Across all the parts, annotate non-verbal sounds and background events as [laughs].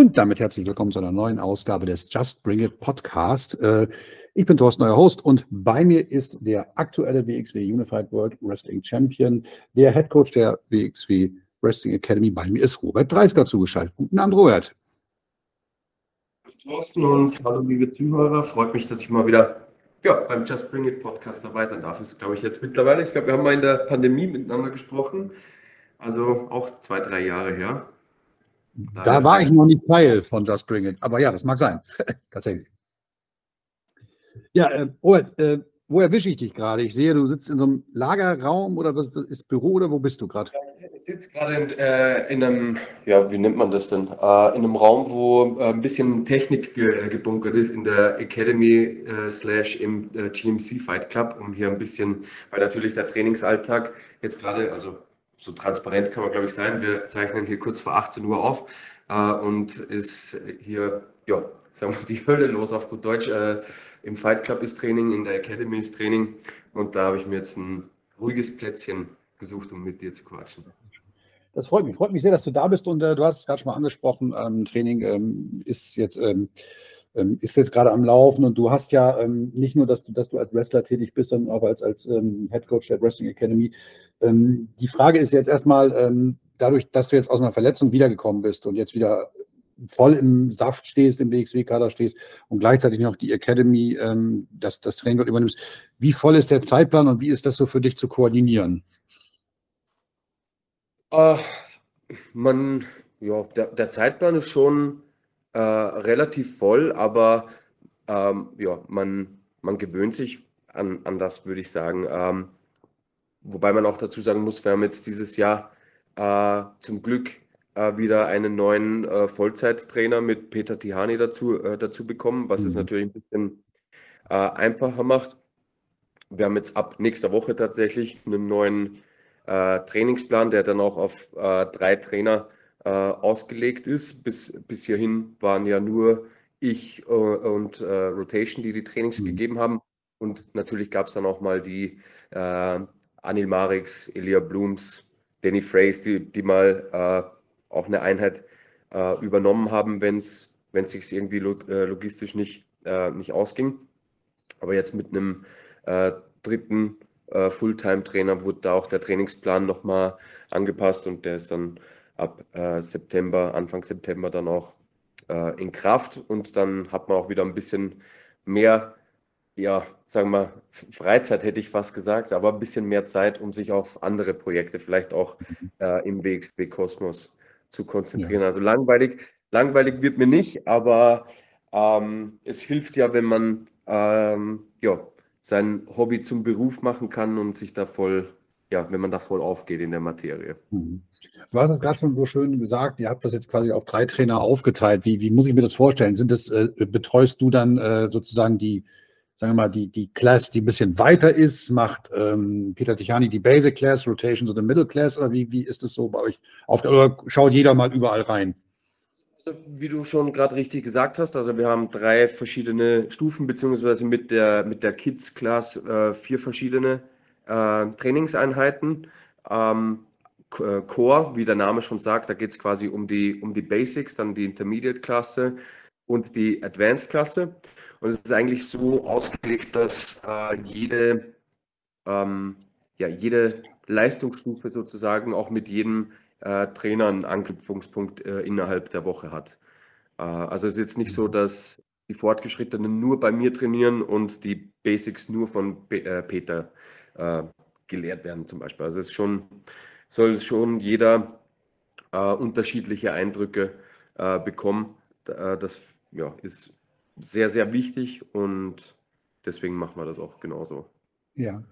Und damit herzlich willkommen zu einer neuen Ausgabe des Just Bring It Podcast. Äh, ich bin Thorsten, euer Host, und bei mir ist der aktuelle WXW Unified World Wrestling Champion, der Head Coach der WXW Wrestling Academy. Bei mir ist Robert Dreisker zugeschaltet. Guten Abend, Robert. Thorsten und hallo liebe Zuhörer. Freut mich, dass ich mal wieder ja, beim Just Bring It Podcast dabei sein darf. Ist, glaube ich, jetzt mittlerweile. Ich glaube, wir haben mal in der Pandemie miteinander gesprochen. Also auch zwei, drei Jahre her. Da war ich noch nicht Teil von Just Bring It, aber ja, das mag sein. [laughs] Tatsächlich. Ja, äh, Robert, äh, wo erwische ich dich gerade? Ich sehe, du sitzt in so einem Lagerraum oder was ist Büro oder wo bist du gerade? Ich sitze gerade in, äh, in, einem, ja, wie nennt man das denn? Äh, in einem Raum, wo äh, ein bisschen Technik ge gebunkert ist in der Academy äh, slash im äh, GMC Fight Club, um hier ein bisschen, weil natürlich der Trainingsalltag jetzt gerade, also so transparent kann man glaube ich sein, wir zeichnen hier kurz vor 18 Uhr auf äh, und ist hier, ja, sagen wir die Hölle los auf gut Deutsch. Im Fight Club ist Training, in der Academy ist Training und da habe ich mir jetzt ein ruhiges Plätzchen gesucht, um mit dir zu quatschen. Das freut mich. Freut mich sehr, dass du da bist und äh, du hast es gerade schon mal angesprochen. Ähm, Training ähm, ist jetzt ähm, ähm ist jetzt gerade am Laufen und du hast ja ähm, nicht nur, dass du, dass du als Wrestler tätig bist, sondern auch als, als ähm, Head Coach der Wrestling Academy. die Frage ist jetzt erstmal, dadurch, dass du jetzt aus einer Verletzung wiedergekommen bist und jetzt wieder voll im Saft stehst, im WXW-Kader stehst und gleichzeitig noch die Academy, ähm, das, das Training dort übernimmst. Wie voll ist der Zeitplan und wie ist das so für dich zu koordinieren? Uh, man, ja, der, der, Zeitplan ist schon äh, relativ voll, aber ähm, ja, man, man gewöhnt sich an, an das, würde ich sagen. Ähm, wobei man auch dazu sagen muss, wir haben jetzt dieses Jahr äh, zum Glück äh, wieder einen neuen äh, Vollzeittrainer mit Peter Tihani dazu, äh, dazu bekommen, was mhm. es natürlich ein bisschen äh, einfacher macht. Wir haben jetzt ab nächster Woche tatsächlich einen neuen äh, Trainingsplan, der dann auch auf drei Trainer ausgelegt ist. Bis, bis hierhin waren ja nur ich und Rotation, die die Trainings mhm. gegeben haben. Und natürlich gab es dann auch mal die Anil Marix, Elia Blooms, Danny Frays, die, die mal auch eine Einheit äh, übernommen haben, wenn es sich irgendwie log äh, logistisch nicht, äh, nicht ausging. Aber jetzt mit einem äh, dritten äh, Fulltime-Trainer wurde da auch der Trainingsplan nochmal angepasst und der ist dann ab äh, September, Anfang September dann auch in Kraft und dann hat man auch wieder ein bisschen mehr ja, sagen wir, Freizeit hätte ich fast gesagt, aber ein bisschen mehr Zeit, um sich auf andere Projekte, vielleicht auch äh, im WXB Kosmos zu konzentrieren. Ja. Also langweilig, langweilig wird mir nicht, aber ähm, es hilft ja, wenn man ähm, ja, sein Hobby zum Beruf machen kann und sich da voll, ja, wenn man da voll aufgeht in der Materie. Mhm. Du hast es gerade schon so schön gesagt, ihr habt das jetzt quasi auf drei Trainer aufgeteilt. Wie, wie muss ich mir das vorstellen? Sind das, äh, betreust du dann äh, sozusagen die, sagen wir mal, die, die Class, die ein bisschen weiter ist, macht ähm, Peter Tichani die Basic Class, Rotations oder Middle Class oder wie, wie ist es so bei euch? Auf, oder schaut jeder mal überall rein? Also, wie du schon gerade richtig gesagt hast, also wir haben drei verschiedene Stufen, beziehungsweise mit der, mit der Kids Class äh, vier verschiedene äh, Trainingseinheiten. Ähm, äh, Core, wie der Name schon sagt, da geht es quasi um die, um die Basics, dann die Intermediate-Klasse und die Advanced-Klasse. Und es ist eigentlich so ausgelegt, dass äh, jede, ähm, ja, jede Leistungsstufe sozusagen auch mit jedem äh, Trainer einen Anknüpfungspunkt äh, innerhalb der Woche hat. Äh, also es ist jetzt nicht so, mhm. dass die Fortgeschrittenen nur bei mir trainieren und die Basics nur von P äh, Peter äh, gelehrt werden zum Beispiel. Also es schon, soll schon jeder unterschiedliche Eindrücke bekommen. das ja, ist sehr, sehr wichtig und deswegen machen wir das auch genauso. Ja.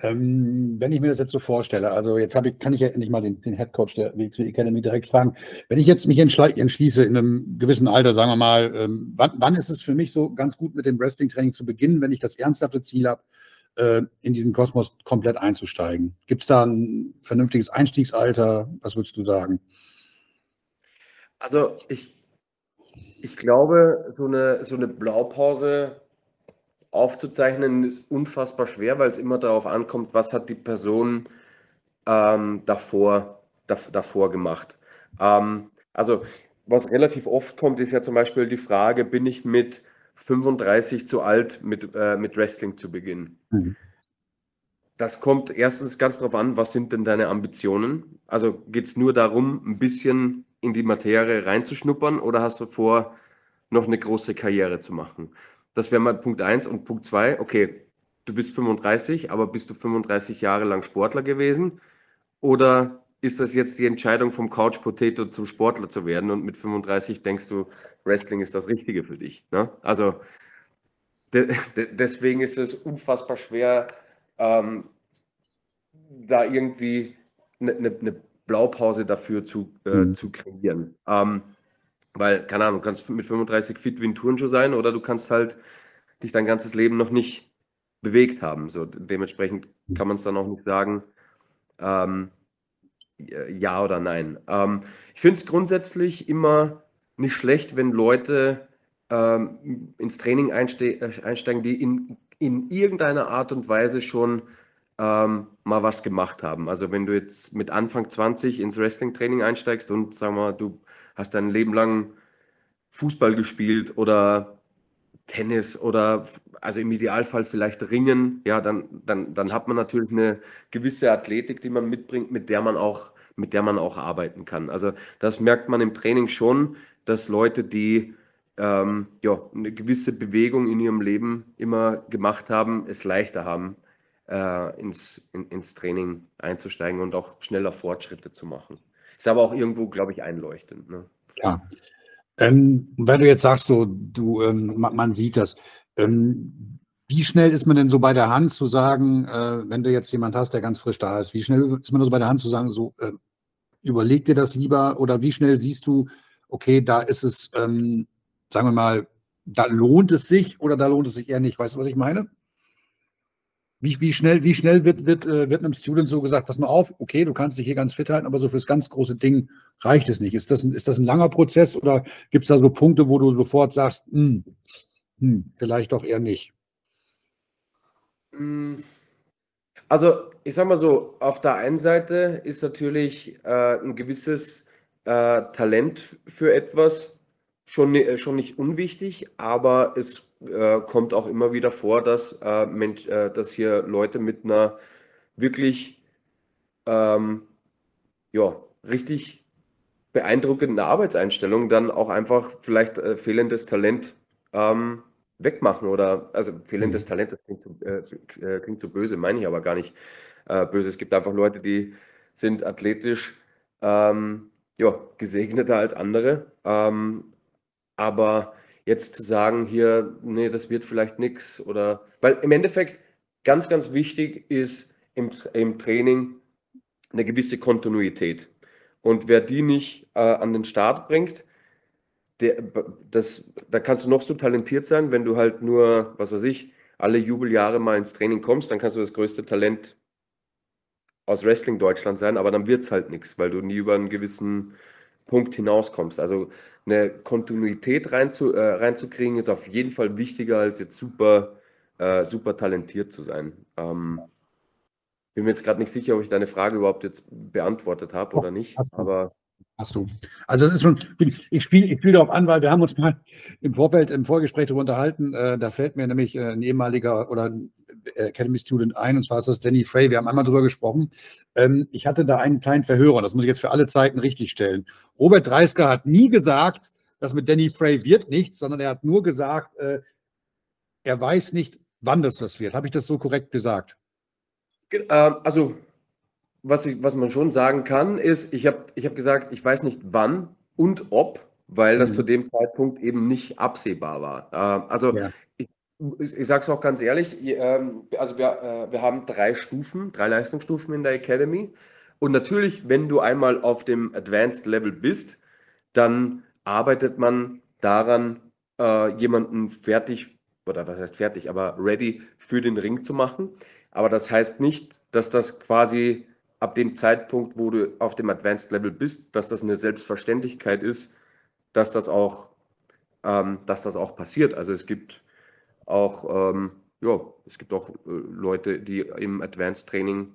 Ähm, wenn ich mir das jetzt so vorstelle, also jetzt ich, kann ich ja endlich mal den, den Head Coach der WXW Academy direkt fragen. Wenn ich jetzt mich entschließe, in einem gewissen Alter, sagen wir mal, ähm, wann, wann, ist es für mich so ganz gut mit dem Wrestling-Training zu beginnen, wenn ich das ernsthafte Ziel habe, äh, in diesen Kosmos komplett einzusteigen? Gibt es da ein vernünftiges Einstiegsalter? Was würdest du sagen? Also ich ich glaube, so eine, so eine Blaupause aufzuzeichnen ist unfassbar schwer, weil es immer darauf ankommt, was hat die Person ähm, davor, davor gemacht. Ähm, also was relativ oft kommt, ist ja zum Beispiel die Frage, bin ich mit 35 zu alt, mit, äh, mit Wrestling zu beginnen? Mhm. Das kommt erstens ganz darauf an, was sind denn deine Ambitionen? Also geht es nur darum, ein bisschen in die Materie reinzuschnuppern oder hast du vor, noch eine große Karriere zu machen? Das wäre mal Punkt 1 und Punkt 2, okay, du bist 35, aber bist du 35 Jahre lang Sportler gewesen? Oder ist das jetzt die Entscheidung vom Couch Potato zum Sportler zu werden und mit 35 denkst du, Wrestling ist das Richtige für dich? Ne? Also de de deswegen ist es unfassbar schwer, ähm, da irgendwie eine ne, ne Blaupause dafür zu, äh, mhm. zu kreieren. Ähm, weil, keine Ahnung, du kannst mit 35 fit wie ein Turnschuh sein oder du kannst halt dich dein ganzes Leben noch nicht bewegt haben. So, dementsprechend kann man es dann auch nicht sagen, ähm, ja oder nein. Ähm, ich finde es grundsätzlich immer nicht schlecht, wenn Leute ähm, ins Training einste äh, einsteigen, die in, in irgendeiner Art und Weise schon ähm, mal was gemacht haben. Also wenn du jetzt mit Anfang 20 ins Wrestling-Training einsteigst und sag mal, du hast dein Leben lang Fußball gespielt oder Tennis oder also im Idealfall vielleicht Ringen, ja, dann, dann, dann hat man natürlich eine gewisse Athletik, die man mitbringt, mit der man auch, mit der man auch arbeiten kann. Also das merkt man im Training schon, dass Leute, die ähm, ja, eine gewisse Bewegung in ihrem Leben immer gemacht haben, es leichter haben, äh, ins, in, ins Training einzusteigen und auch schneller Fortschritte zu machen. Ist aber auch irgendwo, glaube ich, einleuchtend. Ne? Ja. Ähm, weil du jetzt sagst, so, du, ähm, man, man, sieht das. Ähm, wie schnell ist man denn so bei der Hand zu sagen, äh, wenn du jetzt jemand hast, der ganz frisch da ist, wie schnell ist man so bei der Hand zu sagen, so, äh, überleg dir das lieber oder wie schnell siehst du, okay, da ist es, ähm, sagen wir mal, da lohnt es sich oder da lohnt es sich eher nicht. Weißt du, was ich meine? Wie, wie, schnell, wie schnell wird, wird, äh, wird einem Student so gesagt, pass mal auf, okay, du kannst dich hier ganz fit halten, aber so fürs ganz große Ding reicht es nicht. Ist das ein, ist das ein langer Prozess oder gibt es da so Punkte, wo du sofort sagst, hm, hm, vielleicht doch eher nicht? Hm. Also, ich sag mal so, auf der einen Seite ist natürlich äh, ein gewisses äh, Talent für etwas schon, äh, schon nicht unwichtig, aber es äh, kommt auch immer wieder vor, dass, äh, Mensch, äh, dass hier Leute mit einer wirklich ähm, ja, richtig beeindruckenden Arbeitseinstellung dann auch einfach vielleicht äh, fehlendes Talent ähm, wegmachen oder also fehlendes mhm. Talent, das klingt so, äh, äh, klingt so böse, meine ich aber gar nicht böse. Es gibt einfach Leute, die sind athletisch ähm, ja, gesegneter als andere, ähm, aber jetzt zu sagen, hier, nee, das wird vielleicht nichts oder, weil im Endeffekt ganz, ganz wichtig ist im, im Training eine gewisse Kontinuität. Und wer die nicht äh, an den Start bringt, der, das, da kannst du noch so talentiert sein, wenn du halt nur, was weiß ich, alle Jubeljahre mal ins Training kommst, dann kannst du das größte Talent aus Wrestling Deutschland sein, aber dann wird es halt nichts, weil du nie über einen gewissen Punkt hinauskommst. Also eine Kontinuität reinzu, äh, reinzukriegen, ist auf jeden Fall wichtiger, als jetzt super, äh, super talentiert zu sein. Ähm, bin mir jetzt gerade nicht sicher, ob ich deine Frage überhaupt jetzt beantwortet habe oder nicht, aber. Hast du. Also es ist schon, ich spiele ich spiel darauf an, weil wir haben uns mal im Vorfeld, im Vorgespräch darüber unterhalten. Äh, da fällt mir nämlich äh, ein ehemaliger oder ein Academy Student ein, und zwar ist das Danny Frey. Wir haben einmal darüber gesprochen. Ähm, ich hatte da einen kleinen Verhörer, das muss ich jetzt für alle Zeiten richtig stellen. Robert Dreisker hat nie gesagt, das mit Danny Frey wird nichts, sondern er hat nur gesagt, äh, er weiß nicht, wann das was wird. Habe ich das so korrekt gesagt? Ähm, also was, ich, was man schon sagen kann, ist, ich habe ich hab gesagt, ich weiß nicht wann und ob, weil das mhm. zu dem Zeitpunkt eben nicht absehbar war. Äh, also ja. Ich, sage es auch ganz ehrlich, ähm, also wir, äh, wir haben drei Stufen, drei Leistungsstufen in der Academy. Und natürlich, wenn du einmal auf dem Advanced Level bist, dann arbeitet man daran, äh, jemanden fertig, oder was heißt fertig, aber ready für den Ring zu machen. Aber das heißt nicht, dass das quasi ab dem Zeitpunkt, wo du auf dem Advanced Level bist, dass das eine Selbstverständlichkeit ist, dass das auch, ähm, dass das auch passiert. Also es gibt auch, ähm, ja, es gibt auch äh, Leute, die im Advanced Training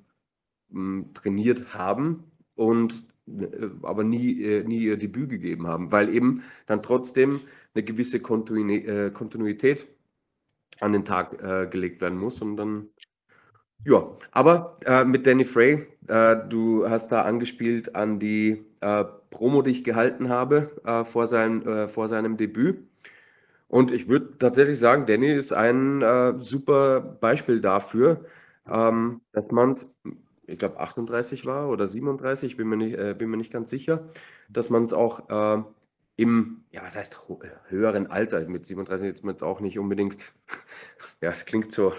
m, trainiert haben und äh, aber nie, äh, nie ihr Debüt gegeben haben, weil eben dann trotzdem eine gewisse Kontinuität, äh, Kontinuität an den Tag äh, gelegt werden muss und dann ja, aber äh, mit Danny Frey, äh, du hast da angespielt an die äh, Promo, die ich gehalten habe äh, vor, sein, vor seinem Debüt. Und ich würde tatsächlich sagen, Danny ist ein äh, super Beispiel dafür, ähm, dass man es, ich glaube 38 war oder 37, bin mir nicht, bin mir nicht ganz sicher, dass man es auch im, ja, was heißt höheren Alter, mit 37 jetzt mit auch nicht unbedingt, [laughs] ja, es klingt so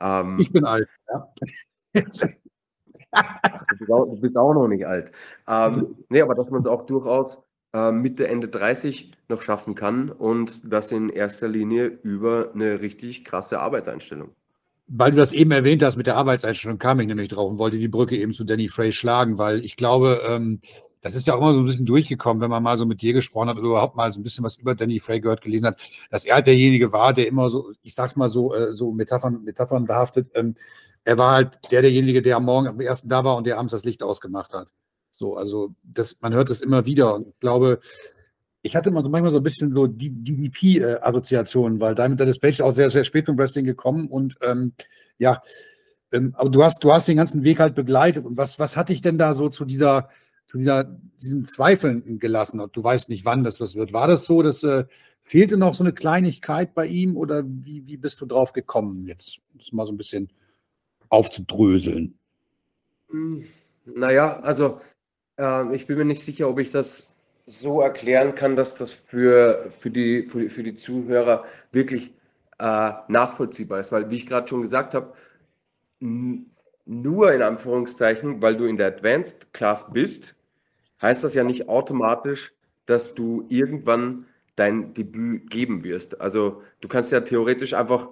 ähm, ich bin alt, ja. [laughs] du, bist auch, du, bist auch, noch nicht alt. Ähm, nee, aber dass man es auch durchaus äh, Mitte, Ende 30 noch schaffen kann und das in erster Linie über eine richtig krasse Arbeitseinstellung. Weil du das eben erwähnt hast mit der Arbeitseinstellung, kam ich nämlich drauf und wollte die Brücke eben zu Danny Frey schlagen, weil ich glaube, ähm, das ist ja auch immer so ein bisschen durchgekommen, wenn man mal so mit dir gesprochen hat oder überhaupt mal so ein bisschen was über Danny Frey gehört, gelesen hat, dass er halt derjenige war, der immer so, ich sag's mal so, äh, so Metaphern, Metaphern behaftet. Ähm, er war halt der derjenige, der am Morgen am ersten da war und der abends das Licht ausgemacht hat. So, also das, man hört das immer wieder und ich glaube, ich hatte manchmal so ein bisschen so die DDP-Assoziationen, weil Diamond Dallas Page auch sehr, sehr spät zum Wrestling gekommen und ähm, ja, ähm, aber du hast, du hast den ganzen Weg halt begleitet und was, was hatte ich denn da so zu dieser, zu dieser, diesen Zweifeln gelassen du weißt nicht, wann das was wird. War das so, dass äh, fehlte noch so eine Kleinigkeit bei ihm oder wie, wie bist du drauf gekommen, jetzt das mal so ein bisschen aufzudröseln? Hm, naja, also äh, ich bin mir nicht sicher, ob ich das so erklären kann, dass das für, für, die, für, für die Zuhörer wirklich äh, nachvollziehbar ist, weil wie ich gerade schon gesagt habe, nur in Anführungszeichen, weil du in der Advanced Class bist, heißt das ja nicht automatisch, dass du irgendwann dein Debüt geben wirst. Also du kannst ja theoretisch einfach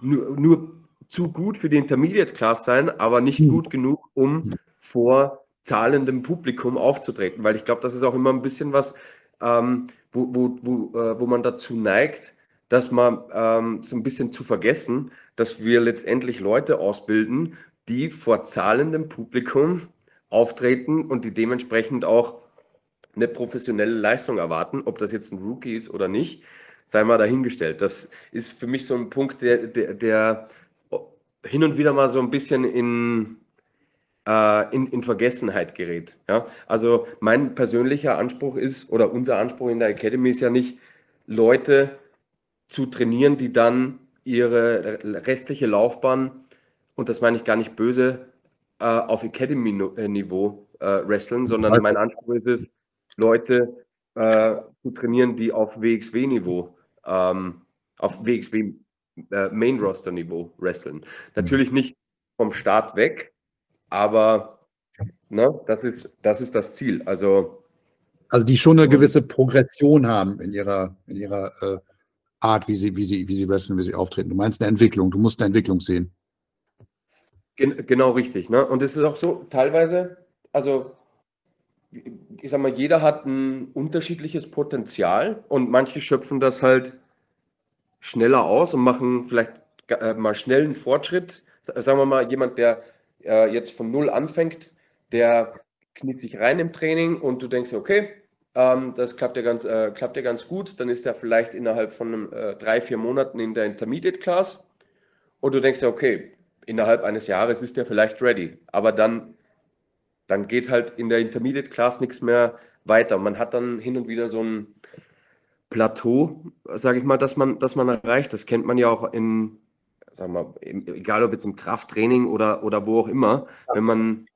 nur, nur zu gut für die Intermediate Class sein, aber nicht hm. gut genug, um vor zahlendem Publikum aufzutreten. Weil ich glaube, das ist auch immer ein bisschen was, ähm, wo, wo, wo, äh, wo man dazu neigt, dass man ähm, so ein bisschen zu vergessen, dass wir letztendlich Leute ausbilden, die vor zahlendem Publikum auftreten und die dementsprechend auch eine professionelle Leistung erwarten. Ob das jetzt ein Rookie ist oder nicht, sei mal dahingestellt. Das ist für mich so ein Punkt, der, der, der hin und wieder mal so ein bisschen in, äh, in, in Vergessenheit gerät. Ja? Also mein persönlicher Anspruch ist, oder unser Anspruch in der Academy ist ja nicht, Leute zu trainieren, die dann ihre restliche Laufbahn, und das meine ich gar nicht böse, äh, auf Academy-Niveau äh, wresteln, sondern mein Anspruch ist es, Leute äh, zu trainieren, die auf WXW-Niveau, ähm, auf WXW äh, wresteln. Natürlich nicht vom Start weg, aber ne, das, ist, das ist das Ziel. Also, also die schon eine gewisse Progression haben in ihrer, in ihrer äh, Art, wie sie, wie, sie, wie sie wresteln, wie sie auftreten. Du meinst eine Entwicklung, du musst eine Entwicklung sehen. Gen genau richtig. Ne? Und es ist auch so, teilweise, also ich sag mal, jeder hat ein unterschiedliches Potenzial und manche schöpfen das halt schneller aus und machen vielleicht äh, mal schnell einen Fortschritt. Sagen wir mal, jemand, der äh, jetzt von null anfängt, der kniet sich rein im Training und du denkst, okay, ähm, das klappt ja, ganz, äh, klappt ja ganz gut, dann ist er vielleicht innerhalb von einem, äh, drei, vier Monaten in der Intermediate Class und du denkst ja, okay, innerhalb eines Jahres ist er vielleicht ready. Aber dann, dann geht halt in der Intermediate Class nichts mehr weiter. Man hat dann hin und wieder so ein Plateau, sage ich mal, dass man, dass man erreicht. Das kennt man ja auch in, sagen wir, egal ob jetzt im Krafttraining oder, oder wo auch immer, wenn man,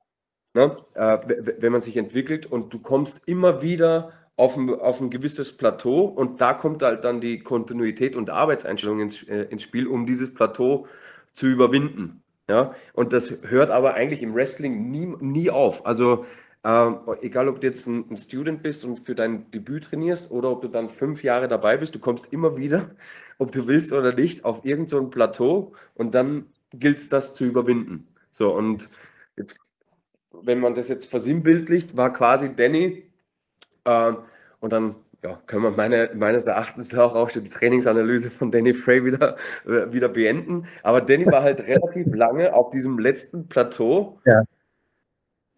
ne, äh, wenn man sich entwickelt und du kommst immer wieder auf ein, auf ein gewisses Plateau und da kommt halt dann die Kontinuität und Arbeitseinstellung ins, äh, ins Spiel, um dieses Plateau zu überwinden. Ja, und das hört aber eigentlich im Wrestling nie, nie auf. Also, äh, egal ob du jetzt ein, ein, Student bist und für dein Debüt trainierst oder ob du dann fünf Jahre dabei bist, du kommst immer wieder, [laughs] ob du willst oder nicht, auf irgendein so Plateau und dann gilt es, das zu überwinden. So, und jetzt, wenn man das jetzt versinnbildlicht, war quasi Danny äh, und dann ja, können wir meine, meines Erachtens auch, auch schon die Trainingsanalyse von Danny Frey wieder, äh, wieder beenden. Aber Danny war halt [laughs] relativ lange auf diesem letzten Plateau. Ja.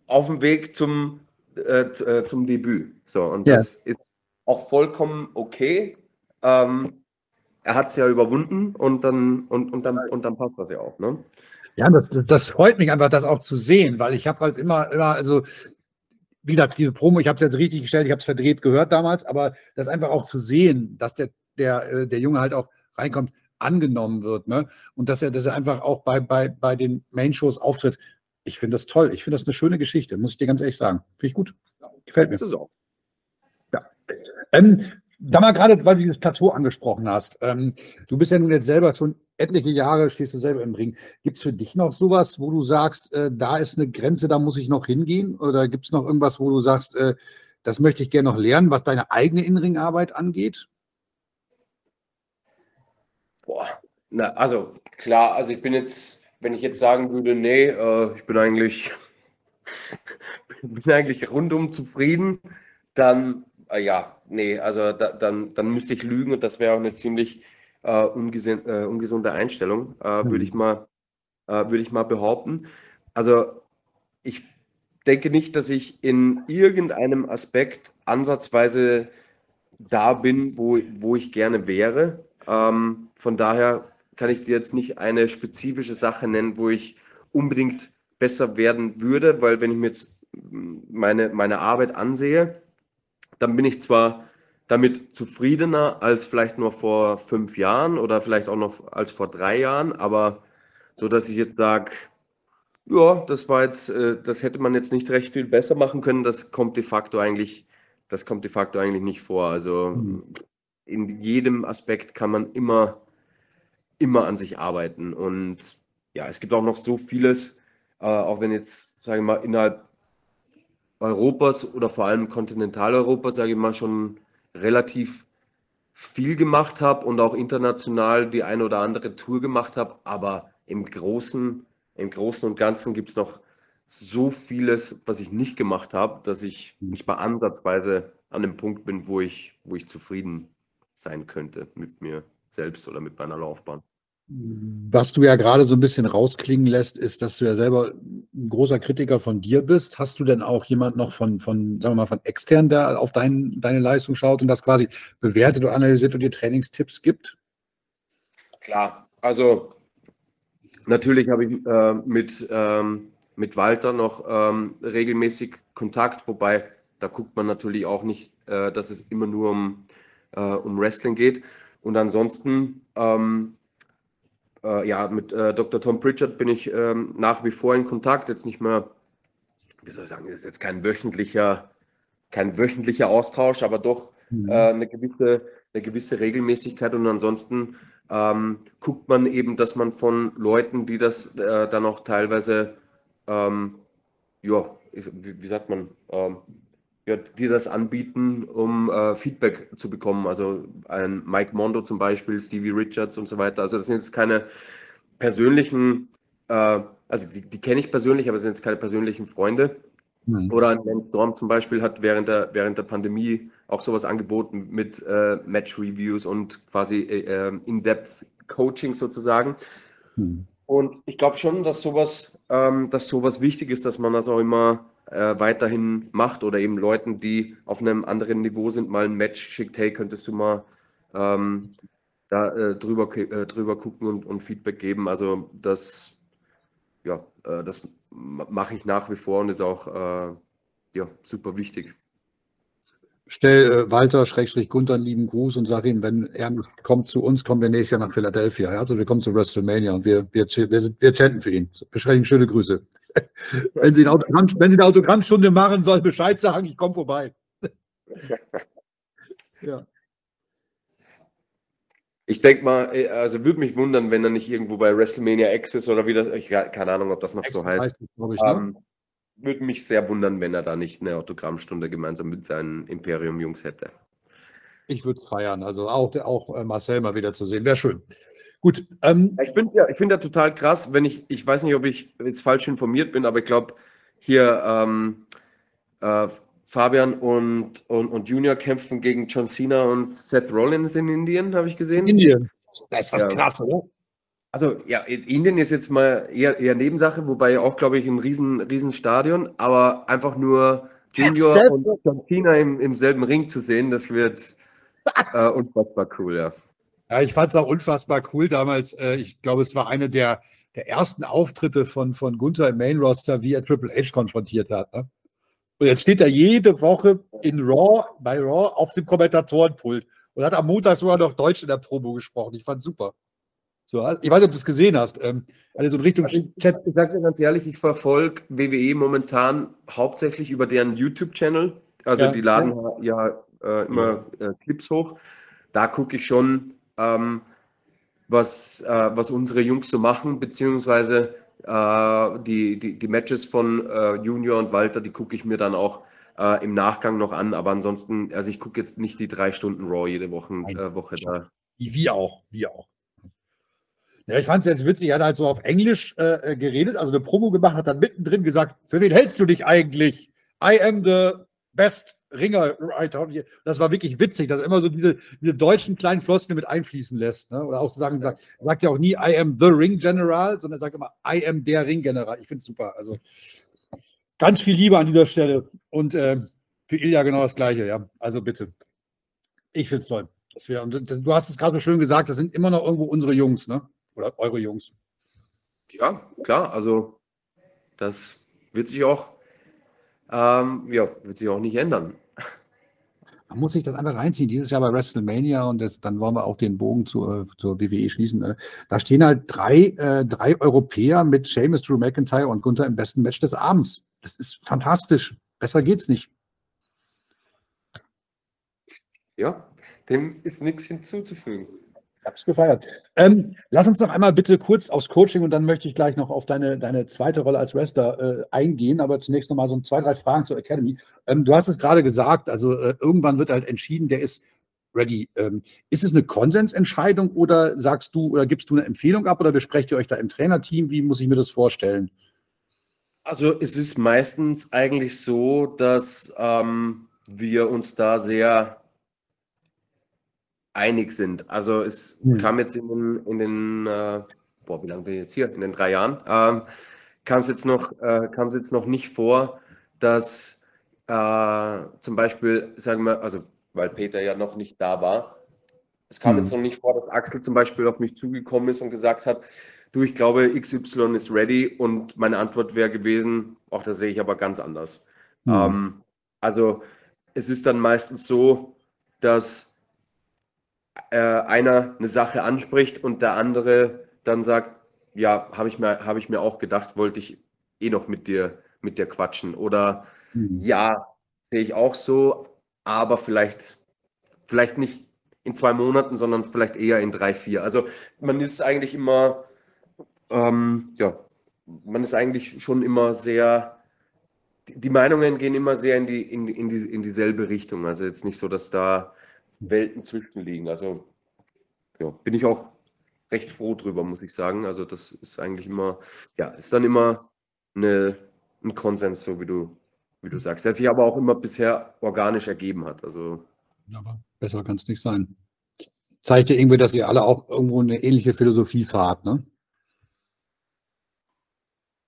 Auf dem Weg zum, äh, äh, zum Debüt. So, und Ja. das ist auch vollkommen okay. Ähm, er hat es ja überwunden und dann, und, und, dann, und dann passt das ja auch. Ne? Ja, das, das freut mich einfach, das auch zu sehen, weil ich habe halt immer, immer, also wie gesagt, diese Promo, ich habe es jetzt richtig gestellt, ich habe es verdreht gehört damals, aber das einfach auch zu sehen, dass der, der, äh, der Junge halt auch reinkommt, angenommen wird, ne? Und dass er, dass er einfach auch bei, bei, bei den Main-Shows auftritt. Ich finde das toll. Ich finde das eine schöne Geschichte, muss ich dir ganz ehrlich sagen. Finde ich gut. Gefällt mir. Das ist auch. Ähm, da mal gerade, weil du dieses Plateau angesprochen hast. Ähm, du bist ja nun jetzt selber schon etliche Jahre, stehst du selber im Ring. Gibt es für dich noch sowas, wo du sagst, äh, da ist eine Grenze, da muss ich noch hingehen? Oder gibt es noch irgendwas, wo du sagst, äh, das möchte ich gerne noch lernen, was deine eigene Innenringarbeit angeht? Boah, na, also klar, also ich bin jetzt, wenn ich jetzt sagen würde, nee, äh, ich bin eigentlich, [laughs] bin eigentlich rundum zufrieden, dann, äh, ja, nee, also da, dann, dann müsste ich lügen und das wäre auch eine ziemlich äh, ungesund, äh, ungesunde Einstellung, Mhm. würde ich mal, äh, würde ich mal behaupten. Also ich denke nicht, dass ich in irgendeinem Aspekt ansatzweise da bin, wo, wo ich gerne wäre. Ähm, von daher kann ich dir jetzt nicht eine spezifische Sache nennen, wo ich unbedingt besser werden würde, weil wenn ich mir jetzt mm, meine, meine Arbeit ansehe, dann bin ich zwar damit zufriedener als vielleicht nur vor fünf Jahren oder vielleicht auch noch als vor drei Jahren, aber so, dass ich jetzt sage, ja, das war jetzt, äh, das hätte man jetzt nicht recht viel besser machen können, das kommt de facto eigentlich, das kommt de facto eigentlich nicht vor. Also Mhm. in jedem Aspekt kann man immer, immer an sich arbeiten. Und ja, es gibt auch noch so vieles, äh, auch wenn jetzt, sage ich mal, innerhalb Europas oder vor allem Kontinentaleuropas, sage ich mal, schon relativ viel gemacht habe und auch international die eine oder andere Tour gemacht habe. Aber im Großen, im Großen und Ganzen gibt es noch so vieles, was ich nicht gemacht habe, dass ich nicht mal ansatzweise an dem Punkt bin, wo ich, wo ich zufrieden sein könnte mit mir selbst oder mit meiner Laufbahn. Was du ja gerade so ein bisschen rausklingen lässt, ist, dass du ja selber ein großer Kritiker von dir bist. Hast du denn auch jemand noch von, von sagen wir mal, von extern, der auf dein, deine Leistung schaut und das quasi bewertet oder analysiert und dir Trainingstipps gibt? Klar, also natürlich habe ich äh, mit, ähm, mit Walter noch ähm, regelmäßig Kontakt, wobei da guckt man natürlich auch nicht, äh, dass es immer nur um, äh, um Wrestling geht. Und ansonsten, ähm, äh, ja, mit äh, Dr. Tom Pritchard bin ich ähm, nach wie vor in Kontakt, jetzt nicht mehr, wie soll ich sagen, ist jetzt kein wöchentlicher, kein wöchentlicher Austausch, aber doch Mhm. äh, eine, gewisse, eine gewisse Regelmäßigkeit und ansonsten ähm, guckt man eben, dass man von Leuten, die das äh, dann auch teilweise, ähm, ja, ist, wie, wie sagt man, ähm, ja, die das anbieten, um äh, Feedback zu bekommen. Also ein Mike Mondo zum Beispiel, Stevie Richards und so weiter. Also das sind jetzt keine persönlichen, äh, also die, die kenne ich persönlich, aber das sind jetzt keine persönlichen Freunde. Mhm. Oder ein Lance Storm zum Beispiel hat während der, während der Pandemie auch sowas angeboten mit äh, Match-Reviews und quasi äh, äh, In-Depth-Coaching sozusagen. Mhm. Und ich glaube schon, dass sowas, ähm, dass sowas wichtig ist, dass man das auch immer äh, weiterhin macht oder eben Leuten, die auf einem anderen Niveau sind, mal ein Match schickt, hey, könntest du mal ähm, da äh, drüber, äh, drüber gucken und, und Feedback geben. Also das, ja, äh, das ma- mache ich nach wie vor und ist auch äh, ja, super wichtig. Stell äh, Walter Schrägstrich Gunther einen lieben Gruß und sag ihm, wenn er kommt zu uns, kommen wir nächstes Jahr nach Philadelphia. Also wir kommen zu WrestleMania und wir, wir, wir, wir chanten für ihn. Besprechen schöne Grüße. [laughs] wenn, Sie eine Autogramm, wenn Sie eine Autogrammstunde machen, soll Bescheid sagen, ich komme vorbei. [laughs] ja. Ich denke mal, äh, also würde mich wundern, wenn er nicht irgendwo bei WrestleMania X ist oder wie das, ich keine Ahnung, ob das noch so heißt. ich, ne? Ähm, würde mich sehr wundern, wenn er da nicht eine Autogrammstunde gemeinsam mit seinen Imperium-Jungs hätte. Ich würde es feiern. Also auch, auch äh, Marcel mal wieder zu sehen. Wäre schön. Gut. Ähm, Ich finde ja, ich finde ja total krass, wenn ich, ich weiß nicht, ob ich jetzt falsch informiert bin, aber ich glaube, hier ähm, äh, Fabian und, und, und Junior kämpfen gegen John Cena und Seth Rollins in Indien, habe ich gesehen. Indien. Das ist Ja. krass, oder? Also ja, Indien ist jetzt mal eher, eher Nebensache, wobei auch, glaube ich, ein riesen, riesen Stadion, aber einfach nur Junior Ja, und John Cena im, im selben Ring zu sehen, das wird äh, unfassbar cool, ja. Ja, ich fand es auch unfassbar cool damals. Äh, ich glaube, es war eine der, der ersten Auftritte von, von Gunther im Main Roster, wie er Triple H konfrontiert hat. Ne? Und jetzt steht er jede Woche in Raw, bei Raw auf dem Kommentatorenpult und hat am Montag sogar noch Deutsch in der Promo gesprochen. Ich fand super. So, ich weiß nicht, ob du es gesehen hast. Ähm, also so in Richtung Also ich, Chat. ich sage dir ganz ehrlich, ich verfolge WWE momentan hauptsächlich über deren YouTube-Channel. Also Ja. die laden ja äh, immer äh, Clips hoch. Da gucke ich schon, ähm, was, äh, was unsere Jungs so machen, beziehungsweise äh, die, die, die Matches von äh, Junior und Walter, die gucke ich mir dann auch äh, im Nachgang noch an. Aber ansonsten, also ich gucke jetzt nicht die drei Stunden Raw jede Woche, äh, Woche da. Wie auch, wie auch. Ja, ich fand es jetzt witzig, er hat halt so auf Englisch äh, äh, geredet, also eine Promo gemacht, hat dann mittendrin gesagt, für wen hältst du dich eigentlich? I am the best Ringer. right out here. Das war wirklich witzig, dass er immer so diese, diese deutschen kleinen Floskeln mit einfließen lässt. Ne? Oder auch zu sagen, sagt, er sagt ja auch nie I am the Ring General, sondern er sagt immer I am der Ring General. Ich finde es super. Also ganz viel Liebe an dieser Stelle. Und äh, für Ilja genau das Gleiche, ja. Also bitte. Ich finde es toll. Das wär, und du hast es gerade so schön gesagt, das sind immer noch irgendwo unsere Jungs, ne? Oder eure Jungs. Ja, klar, also das wird sich auch, ähm, ja, wird sich auch nicht ändern. Man muss sich das einfach reinziehen. Dieses Jahr bei WrestleMania und das, dann wollen wir auch den Bogen zur, zur WWE schließen. äh, Da stehen halt drei, äh, drei Europäer mit Sheamus, Drew McIntyre und Gunther im besten Match des Abends. Das ist fantastisch. Besser geht's nicht. Ja, dem ist nichts hinzuzufügen. Hab's gefeiert. Ähm, lass uns noch einmal bitte kurz aufs Coaching und dann möchte ich gleich noch auf deine, deine zweite Rolle als Wrestler äh, eingehen. Aber zunächst noch mal so zwei, drei Fragen zur Academy. Ähm, du hast es gerade gesagt, also äh, irgendwann wird halt entschieden, der ist ready. Ähm, ist es eine Konsensentscheidung oder sagst du oder gibst du eine Empfehlung ab oder besprecht ihr euch da im Trainerteam? Wie muss ich mir das vorstellen? Also es ist meistens eigentlich so, dass ähm, wir uns da sehr einig sind. Also es Hm. kam jetzt in den, in den äh, boah, wie lange bin ich jetzt hier? In den drei Jahren, ähm, kam es jetzt noch, äh, kam es jetzt noch nicht vor, dass äh, zum Beispiel, sagen wir, also weil Peter ja noch nicht da war, es kam Hm. jetzt noch nicht vor, dass Axel zum Beispiel auf mich zugekommen ist und gesagt hat, du, ich glaube, XY ist ready und meine Antwort wäre gewesen, auch das sehe ich aber ganz anders. Hm. Ähm, also es ist dann meistens so, dass äh, einer eine Sache anspricht und der andere dann sagt, ja, habe ich mir, habe ich mir auch gedacht, wollte ich eh noch mit dir, mit dir quatschen. Oder Hm. ja, sehe ich auch so, aber vielleicht, vielleicht nicht in zwei Monaten, sondern vielleicht eher in drei, vier. Also man ist eigentlich immer, ähm, ja, man ist eigentlich schon immer sehr, die Meinungen gehen immer sehr in die, in, in, die, in dieselbe Richtung. Also jetzt nicht so, dass da Welten zwischen liegen. Also ja, bin ich auch recht froh drüber, muss ich sagen. Also das ist eigentlich immer, ja, ist dann immer eine, ein Konsens, so wie du, wie du sagst, der sich aber auch immer bisher organisch ergeben hat. Also Aber besser kann es nicht sein. Zeigt ja irgendwie, dass ihr alle auch irgendwo eine ähnliche Philosophie fahrt, ne?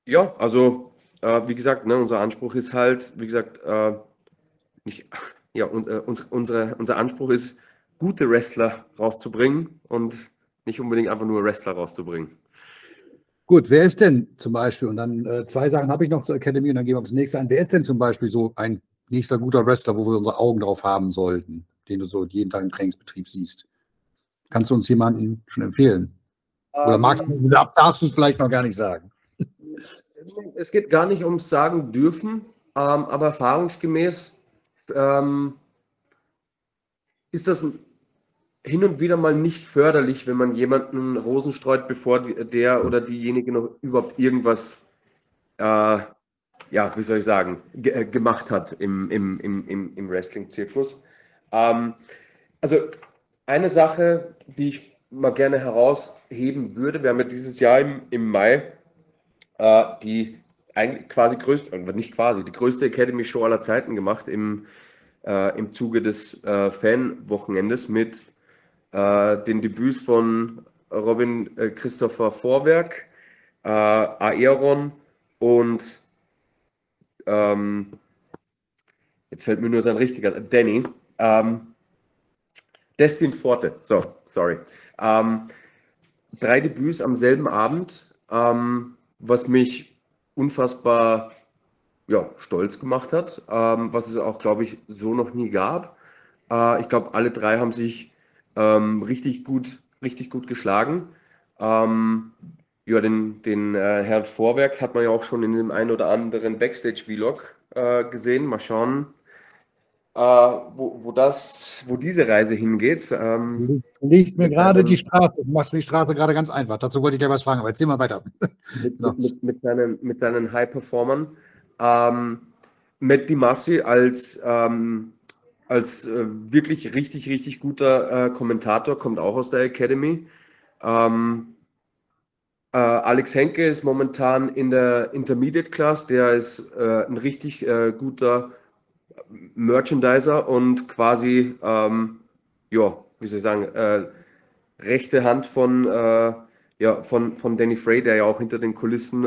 ja, also äh, wie gesagt, ne, unser Anspruch ist halt, wie gesagt, äh, nicht, ja, und, äh, uns, unsere, unser Anspruch ist, gute Wrestler rauszubringen und nicht unbedingt einfach nur Wrestler rauszubringen. Gut, wer ist denn zum Beispiel, und dann äh, zwei Sachen habe ich noch zur Academy und dann gehen wir aufs nächste ein. Wer ist denn zum Beispiel so ein nächster guter Wrestler, wo wir unsere Augen drauf haben sollten, den du so jeden Tag im Trainingsbetrieb siehst? Kannst du uns jemanden schon empfehlen? Oder magst du, darfst du es vielleicht noch gar nicht sagen? Es geht gar nicht ums Sagen dürfen, ähm, aber erfahrungsgemäß ähm, ist das hin und wieder mal nicht förderlich, wenn man jemanden Rosen streut, bevor der oder diejenige noch überhaupt irgendwas, äh, ja, wie soll ich sagen, ge äh, gemacht hat im, im, im, im, im Wrestling-Zirkus. Ähm, also eine Sache, die ich mal gerne herausheben würde, wir haben ja dieses Jahr im, im Mai äh, die eigentlich quasi größte, äh, nicht quasi, die größte Academy Show aller Zeiten gemacht im, äh, im Zuge des äh, Fan-Wochenendes mit äh, den Debüts von Robin äh, Christopher Vorwerk, äh, Aeron und ähm, jetzt fällt mir nur sein richtiger, Danny. Ähm, Destin Forte, so, sorry. Ähm, drei Debüts am selben Abend, ähm, was mich unfassbar ja, stolz gemacht hat, ähm, was es auch, glaube ich, so noch nie gab. Äh, ich glaube, alle drei haben sich ähm, richtig gut, richtig gut geschlagen. Ähm, ja, den, den äh, Herrn Vorwerk hat man ja auch schon in dem einen oder anderen Backstage-Vlog äh, gesehen. Mal schauen, äh, wo, wo, das, wo diese Reise hingeht. Ähm, du legst mir gerade die Straße, du machst mir die Straße gerade ganz einfach. Dazu wollte ich dir was fragen, aber erzähl mal weiter. [laughs] Mit, mit, mit, seinen, mit seinen High-Performern. Ähm, Matt Dimassi als, ähm, als äh, wirklich richtig, richtig guter äh, Kommentator, kommt auch aus der Academy. Ähm, äh, Alex Henke ist momentan in der Intermediate Class, der ist äh, ein richtig äh, guter Merchandiser und quasi, ähm, ja, wie soll ich sagen, äh, rechte Hand von, ja, von, von Danny Frey, der ja auch hinter den Kulissen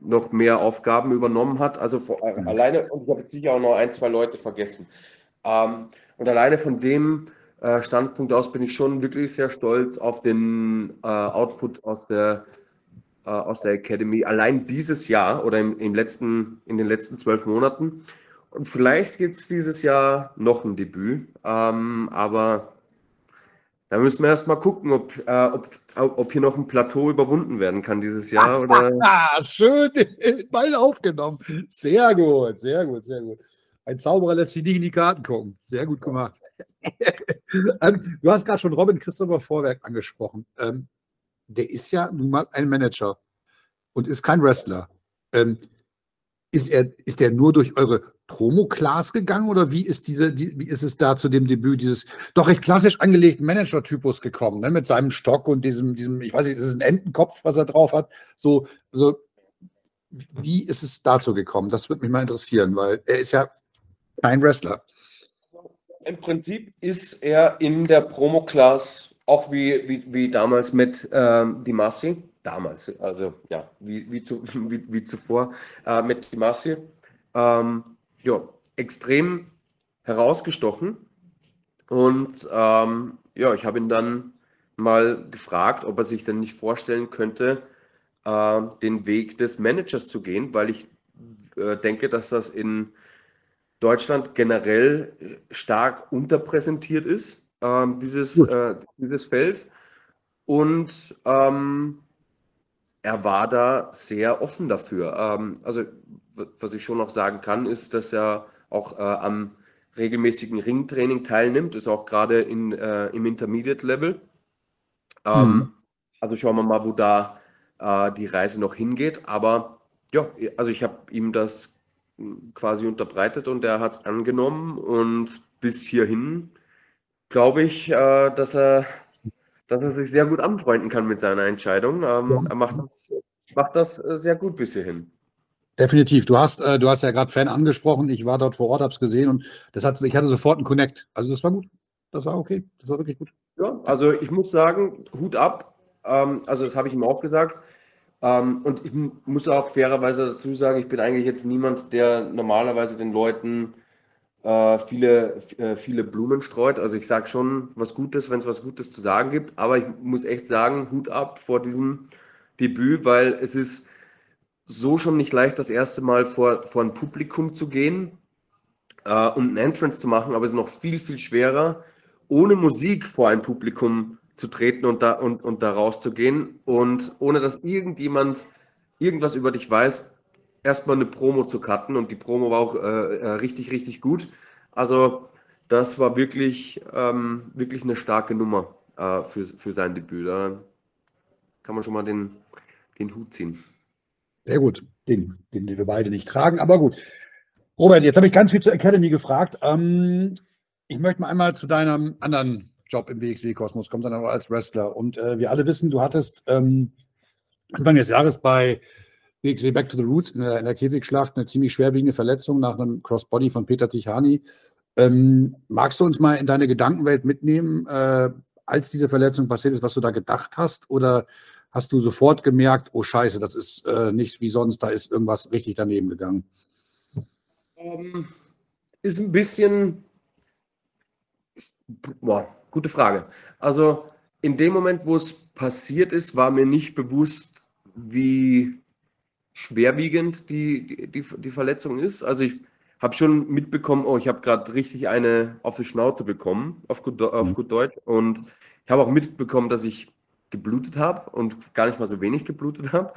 noch mehr Aufgaben übernommen hat. Also vor, äh, mhm. alleine, und ich habe jetzt sicher auch noch ein, zwei Leute vergessen. Ähm, und alleine von dem äh, Standpunkt aus bin ich schon wirklich sehr stolz auf den äh, Output aus der, äh, aus der Academy. Allein dieses Jahr oder im, im letzten, in den letzten zwölf Monaten. Und vielleicht gibt es dieses Jahr noch ein Debüt. Ähm, aber da müssen wir erst mal gucken, ob, äh, ob, ob hier noch ein Plateau überwunden werden kann dieses Jahr. [laughs] Oder? Schön, [laughs] Ball aufgenommen. Sehr gut, sehr gut, sehr gut. Ein Zauberer lässt sich nicht in die Karten gucken. Sehr gut gemacht. [laughs] Ähm, du hast gerade schon Robin Christopher Vorwerk angesprochen. Ähm, der ist ja nun mal ein Manager und ist kein Wrestler. Ähm, ist, er, ist der nur durch eure Promo-Class gegangen oder wie ist, diese, die, wie ist es da zu dem Debüt dieses doch recht klassisch angelegten Manager-Typus gekommen, ne? mit seinem Stock und diesem, diesem, ich weiß nicht, ist es ein Entenkopf, was er drauf hat? So, so, wie ist es dazu gekommen? Das würde mich mal interessieren, weil er ist ja kein Wrestler. Im Prinzip ist er in der Promo-Class auch wie, wie, wie damals mit ähm, Dimassi, damals, also ja, wie, wie, zu, [laughs] wie, wie zuvor äh, mit Dimassi, ähm, ja, extrem herausgestochen. Und ähm, ja, ich habe ihn dann mal gefragt, ob er sich denn nicht vorstellen könnte, äh, den Weg des Managers zu gehen, weil ich äh, denke, dass das in Deutschland generell stark unterpräsentiert ist, äh, dieses, dieses Feld. Und ähm, er war da sehr offen dafür. Ähm, also was ich schon noch sagen kann, ist, dass er auch äh, am regelmäßigen Ringtraining teilnimmt, ist auch gerade in, äh, im Intermediate Level. Ähm, mhm. Also schauen wir mal, wo da äh, die Reise noch hingeht. Aber ja, also ich habe ihm das quasi unterbreitet und er hat es angenommen und bis hierhin glaube ich, äh, dass er dass er sich sehr gut anfreunden kann mit seiner Entscheidung. Ähm, ja. Er macht das, macht das äh, sehr gut bis hierhin. Definitiv. Du hast, äh, du hast ja gerade Fan angesprochen. Ich war dort vor Ort, habe es gesehen und das hat, ich hatte sofort einen Connect. Also das war gut. Das war okay. Das war wirklich gut. Ja, also ich muss sagen, Hut ab. Ähm, also das habe ich ihm auch gesagt. Ähm, und ich muss auch fairerweise dazu sagen, ich bin eigentlich jetzt niemand, der normalerweise den Leuten äh, viele, äh, viele Blumen streut. Also ich sage schon was Gutes, wenn es was Gutes zu sagen gibt. Aber ich muss echt sagen, Hut ab vor diesem Debüt, weil es ist so schon nicht leicht, das erste Mal vor, vor ein Publikum zu gehen äh, und ein Entrance zu machen, aber es ist noch viel, viel schwerer, ohne Musik vor ein Publikum zu treten und da, und, und da rauszugehen und ohne dass irgendjemand irgendwas über dich weiß, erstmal eine Promo zu cutten und die Promo war auch äh, äh, richtig, richtig gut. Also das war wirklich, ähm, wirklich eine starke Nummer äh, für, für sein Debüt. Da kann man schon mal den, den Hut ziehen. Sehr gut, den, den wir beide nicht tragen, aber gut. Robert, jetzt habe ich ganz viel zur Academy gefragt. Ähm, ich möchte mal einmal zu deinem anderen Job im WXW-Kosmos kommen, dann auch als Wrestler. Und äh, wir alle wissen, du hattest ähm, Anfang des Jahres bei WXW Back to the Roots in der, in der Käfigschlacht eine ziemlich schwerwiegende Verletzung nach einem Crossbody von Peter Tichani. Ähm, magst du uns mal in deine Gedankenwelt mitnehmen? Äh, als diese Verletzung passiert ist, was du da gedacht hast? Oder hast du sofort gemerkt, oh Scheiße, das ist äh, nichts wie sonst, da ist irgendwas richtig daneben gegangen? Ähm, ist ein bisschen, boah, gute Frage. Also in dem Moment, wo es passiert ist, war mir nicht bewusst, wie schwerwiegend die, die, die, die Verletzung ist. Also ich habe schon mitbekommen, oh, ich habe gerade richtig eine auf die Schnauze bekommen, auf gut, auf mhm. gut Deutsch. Und ich habe auch mitbekommen, dass ich geblutet habe und gar nicht mal so wenig geblutet habe.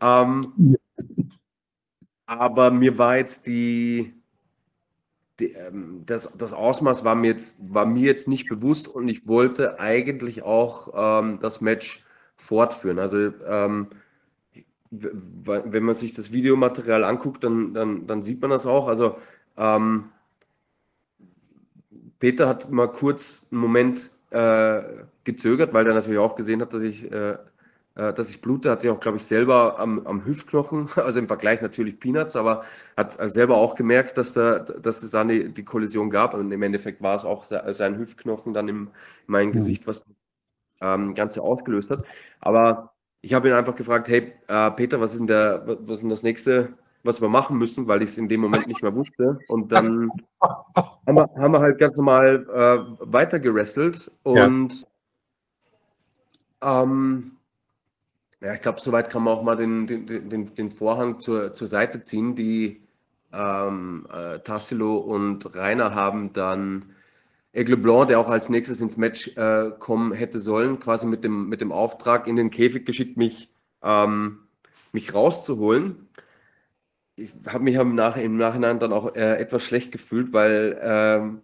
Ähm, aber mir war jetzt die, die ähm, das, das Ausmaß war mir, jetzt, war mir jetzt nicht bewusst und ich wollte eigentlich auch ähm, das Match fortführen. Also ähm, wenn man sich das Videomaterial anguckt, dann, dann, dann sieht man das auch. Also ähm, Peter hat mal kurz einen Moment äh, gezögert, weil er natürlich auch gesehen hat, dass ich, äh, äh dass ich blute. Hat sich auch, glaube ich, selber am, am Hüftknochen, [laughs] also im Vergleich natürlich Peanuts, aber hat selber auch gemerkt, dass, da, dass es dann die, die Kollision gab. Und im Endeffekt war es auch sein Hüftknochen dann im, in meinem mhm. Gesicht, was das ähm, Ganze ausgelöst hat. Aber ich habe ihn einfach gefragt, hey äh, Peter, was ist, denn der, was ist denn das nächste, was wir machen müssen, weil ich es in dem Moment nicht mehr wusste. Und [laughs] dann haben wir, haben wir halt ganz normal äh, weiter gerestelt und ja, ähm, ja ich glaube, soweit kann man auch mal den, den, den, den Vorhang zur, zur Seite ziehen. Die ähm, äh, Tassilo und Rainer haben dann Aigle Blanc, der auch als nächstes ins Match äh, kommen hätte sollen, quasi mit dem, mit dem Auftrag in den Käfig geschickt, mich, ähm, mich rauszuholen. Ich habe mich im, Nach im, Nachhinein dann auch äh, etwas schlecht gefühlt, weil ähm,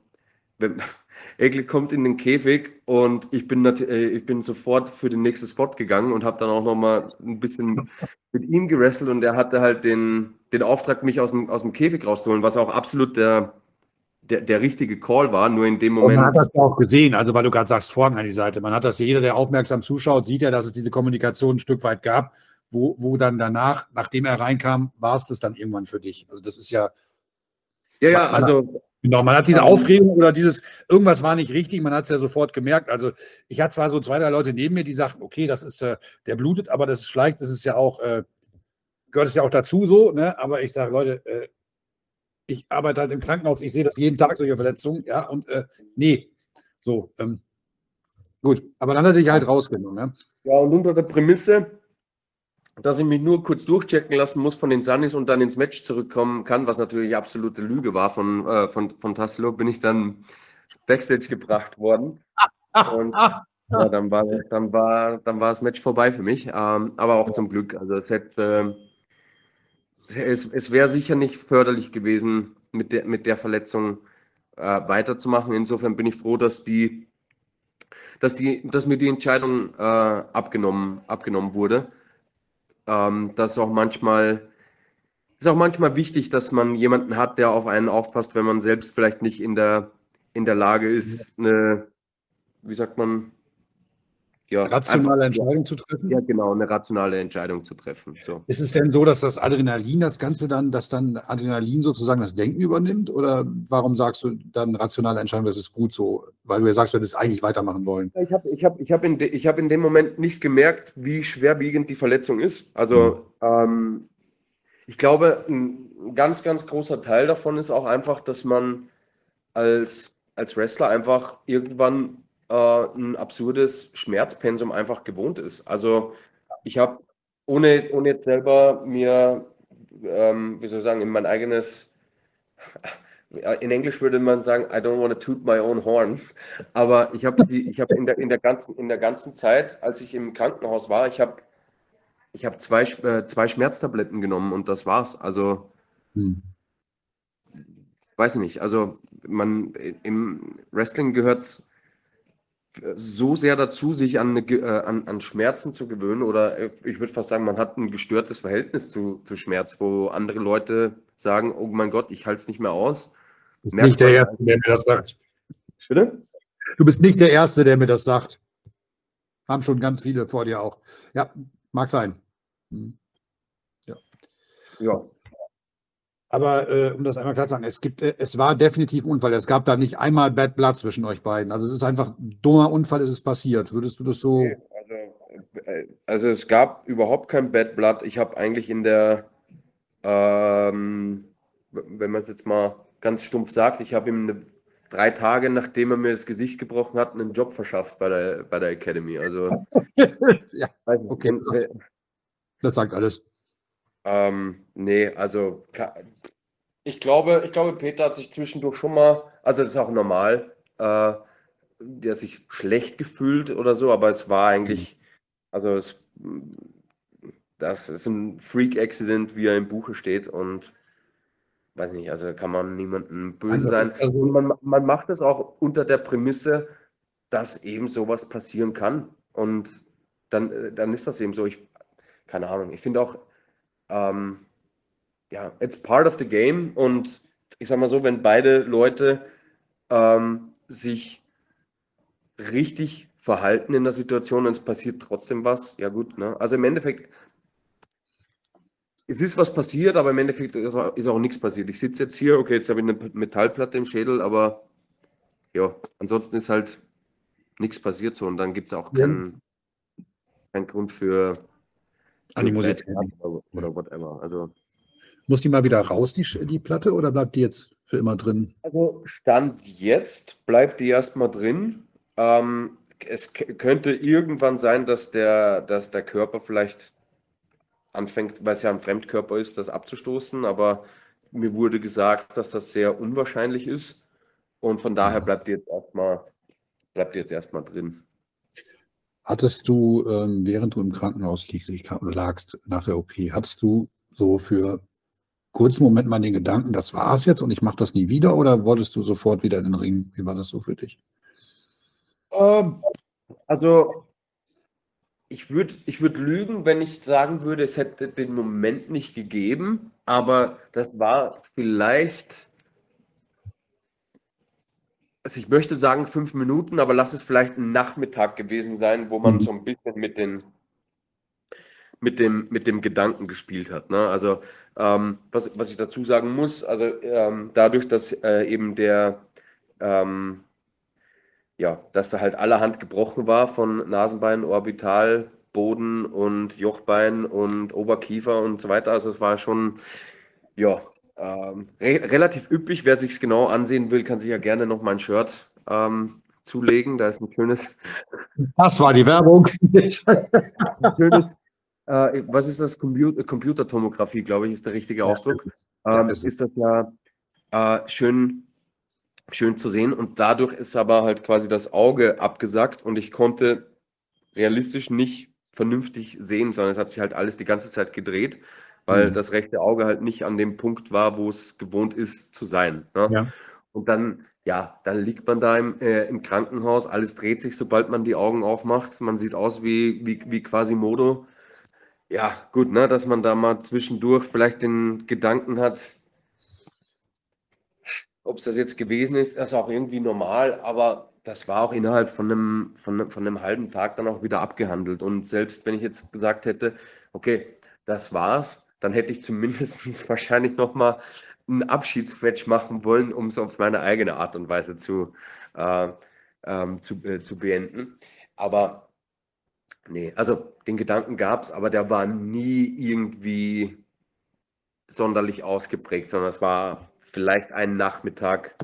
Egle [laughs] kommt in den Käfig und ich bin, äh, ich bin sofort für den nächsten Spot gegangen und habe dann auch nochmal ein bisschen [laughs] mit ihm gewrestelt und er hatte halt den, den Auftrag, mich aus dem, aus dem Käfig rauszuholen, was auch absolut der, der, der richtige Call war, nur in dem Moment. Und man hat das ja auch gesehen, also weil du gerade sagst, Vorhang an die Seite. Man hat das, jeder, der aufmerksam zuschaut, sieht ja, dass es diese Kommunikation ein Stück weit gab, wo, wo dann danach, nachdem er reinkam, war es das dann irgendwann für dich. Also das ist ja. Ja, ja, also. Genau, man hat diese Aufregung oder dieses, irgendwas war nicht richtig, man hat es ja sofort gemerkt. Also ich hatte zwar so zwei, drei Leute neben mir, die sagten, okay, das ist, äh, der blutet, aber das ist vielleicht, das ist ja auch, äh, gehört es ja auch dazu so, ne? Aber ich sage, Leute, äh, ich arbeite halt im Krankenhaus, ich sehe das jeden Tag, solche Verletzungen, ja, und äh, nee, so, ähm, gut, aber dann hatte ich halt rausgenommen. Ja. ja, und unter der Prämisse, dass ich mich nur kurz durchchecken lassen muss von den Sunnis und dann ins Match zurückkommen kann, was natürlich absolute Lüge war von, äh, von, von Tassilo, bin ich dann Backstage gebracht worden. Und ja, dann, war, dann, war, dann war das Match vorbei für mich, ähm, aber auch zum Glück. Also es hätte. Äh, es, es wäre sicher nicht förderlich gewesen, mit der, mit der Verletzung äh, weiterzumachen. Insofern bin ich froh, dass die, dass die, dass mir die Entscheidung äh, abgenommen, abgenommen wurde. Ähm, das ist auch manchmal, ist auch manchmal wichtig, dass man jemanden hat, der auf einen aufpasst, wenn man selbst vielleicht nicht in der, in der Lage ist, eine, wie sagt man, ja, rationale einfach, Entscheidung zu treffen? Ja, genau, eine rationale Entscheidung zu treffen. So. Ist es denn so, dass das Adrenalin das Ganze dann, dass dann Adrenalin sozusagen das Denken übernimmt? Oder warum sagst du dann rationale Entscheidung, das ist gut so? Weil du ja sagst, du hättest eigentlich weitermachen wollen. Ich habe ich hab, ich hab in, de, hab in dem Moment nicht gemerkt, wie schwerwiegend die Verletzung ist. Also, mhm. ähm, ich glaube, ein ganz, ganz großer Teil davon ist auch einfach, dass man als, als Wrestler einfach irgendwann äh, ein absurdes Schmerzpensum einfach gewohnt ist. Also ich habe, ohne, ohne jetzt selber mir, ähm, wie soll ich sagen, in mein eigenes, [laughs] in Englisch würde man sagen, I don't want to toot my own horn. Aber ich habe die, ich habe in der, in der ganzen, in der ganzen Zeit, als ich im Krankenhaus war, ich habe ich habe zwei, äh, zwei Schmerztabletten genommen und das war's. Also, hm. weiß ich nicht. Also, man im Wrestling gehört so sehr dazu, sich an, äh, an, an, Schmerzen zu gewöhnen oder äh, ich würde fast sagen, man hat ein gestörtes Verhältnis zu, zu Schmerz, wo andere Leute sagen, oh mein Gott, ich halte es nicht mehr aus. Du bist Merkt nicht der Erste, der mir das sagt. Bitte? Du bist nicht der Erste, der mir das sagt. Haben schon ganz viele vor dir auch. Ja, mag sein. Hm. Ja. ja. Aber äh, um das einmal klar zu sagen, es gibt, äh, es war definitiv ein Unfall. Es gab da nicht einmal Bad Blood zwischen euch beiden. Also es ist einfach ein dummer Unfall, ist es passiert. Würdest du das so? Also, äh, also es gab überhaupt kein Bad Blood. Ich habe eigentlich in der, ähm, wenn man es jetzt mal ganz stumpf sagt, ich habe ihm eine, drei Tage, nachdem er mir das Gesicht gebrochen hat, einen Job verschafft bei der, bei der Academy. Also, [laughs] ja, weiß nicht, okay. wenn- das sagt alles. Ähm, nee, also ich glaube, ich glaube, Peter hat sich zwischendurch schon mal, also das ist auch normal, äh, der hat sich schlecht gefühlt oder so, aber es war eigentlich, also es, das ist ein Freak-Accident, wie er im Buche steht und weiß nicht, also kann man niemandem böse Also, sein. also- Und man, man macht es auch unter der Prämisse, dass eben sowas passieren kann und dann, äh, dann ist das eben so. Ich, keine Ahnung, ich finde auch, ähm, ja, it's part of the game und ich sag mal so, wenn beide Leute ähm, sich richtig verhalten in der Situation und es passiert trotzdem was, ja gut, ne? Also im Endeffekt, es ist was passiert, aber im Endeffekt ist auch, ist auch nichts passiert. Ich sitze jetzt hier, okay, jetzt habe ich eine Metallplatte im Schädel, aber ja, ansonsten ist halt nichts passiert so und dann gibt es auch Ja. keinen keinen Grund für Animosität. Oder, whatever. Also Muss die mal wieder raus, die, die Platte, oder bleibt die jetzt für immer drin? Also Stand jetzt bleibt die erstmal drin. Ähm, es könnte irgendwann sein, dass der, dass der Körper vielleicht anfängt, weil es ja ein Fremdkörper ist, das abzustoßen, aber mir wurde gesagt, dass das sehr unwahrscheinlich ist und von daher bleibt die jetzt erstmal, bleibt die jetzt erstmal drin. Hattest du, ähm, während du im Krankenhaus liegst, oder lagst nach der OP, hattest du so für kurzen Moment mal den Gedanken, das war's jetzt und ich mache das nie wieder, oder wolltest du sofort wieder in den Ring? Wie war das so für dich? Ähm, also, ich würde ich würd lügen, wenn ich sagen würde, es hätte den Moment nicht gegeben, aber das war vielleicht, also ich möchte sagen fünf Minuten, aber lass es vielleicht ein Nachmittag gewesen sein, wo man Mhm. so ein bisschen mit den, mit dem, mit dem Gedanken gespielt hat. Ne? Also, ähm, was, was ich dazu sagen muss, also ähm, dadurch, dass äh, eben der, ähm, ja, dass da halt allerhand gebrochen war von Nasenbein, Orbital, Boden und Jochbein und Oberkiefer und so weiter. Also es war schon, ja, ähm, re relativ üppig. Wer sich es genau ansehen will, kann sich ja gerne noch mein Shirt ähm, zulegen. Da ist ein schönes, [laughs] Das war die Werbung. [laughs] ein schönes äh, was ist das? Compu Computertomographie, glaube ich, ist der richtige Ausdruck. Ähm, ist ist das ja äh, schön, schön zu sehen. Und dadurch ist aber halt quasi das Auge abgesackt und ich konnte realistisch nicht vernünftig sehen, sondern es hat sich halt alles die ganze Zeit gedreht, weil Mhm. das rechte Auge halt nicht an dem Punkt war, wo es gewohnt ist zu sein. Ne? Ja. Und dann, ja, dann liegt man da im, äh, im Krankenhaus, alles dreht sich, sobald man die Augen aufmacht. Man sieht aus wie, wie, wie Quasimodo. Ja, gut, ne, dass man da mal zwischendurch vielleicht den Gedanken hat, ob es das jetzt gewesen ist, ist auch irgendwie normal, aber das war auch innerhalb von einem, von, einem- von einem halben Tag dann auch wieder abgehandelt. Und selbst wenn ich jetzt gesagt hätte, okay, das war's, dann hätte ich zumindest [laughs] wahrscheinlich nochmal einen Abschiedsmatch machen wollen, um es auf meine eigene Art und Weise zu, äh, ähm, zu, äh, zu beenden. Aber nee, also den Gedanken gab es, aber der war nie irgendwie sonderlich ausgeprägt, sondern es war vielleicht ein Nachmittag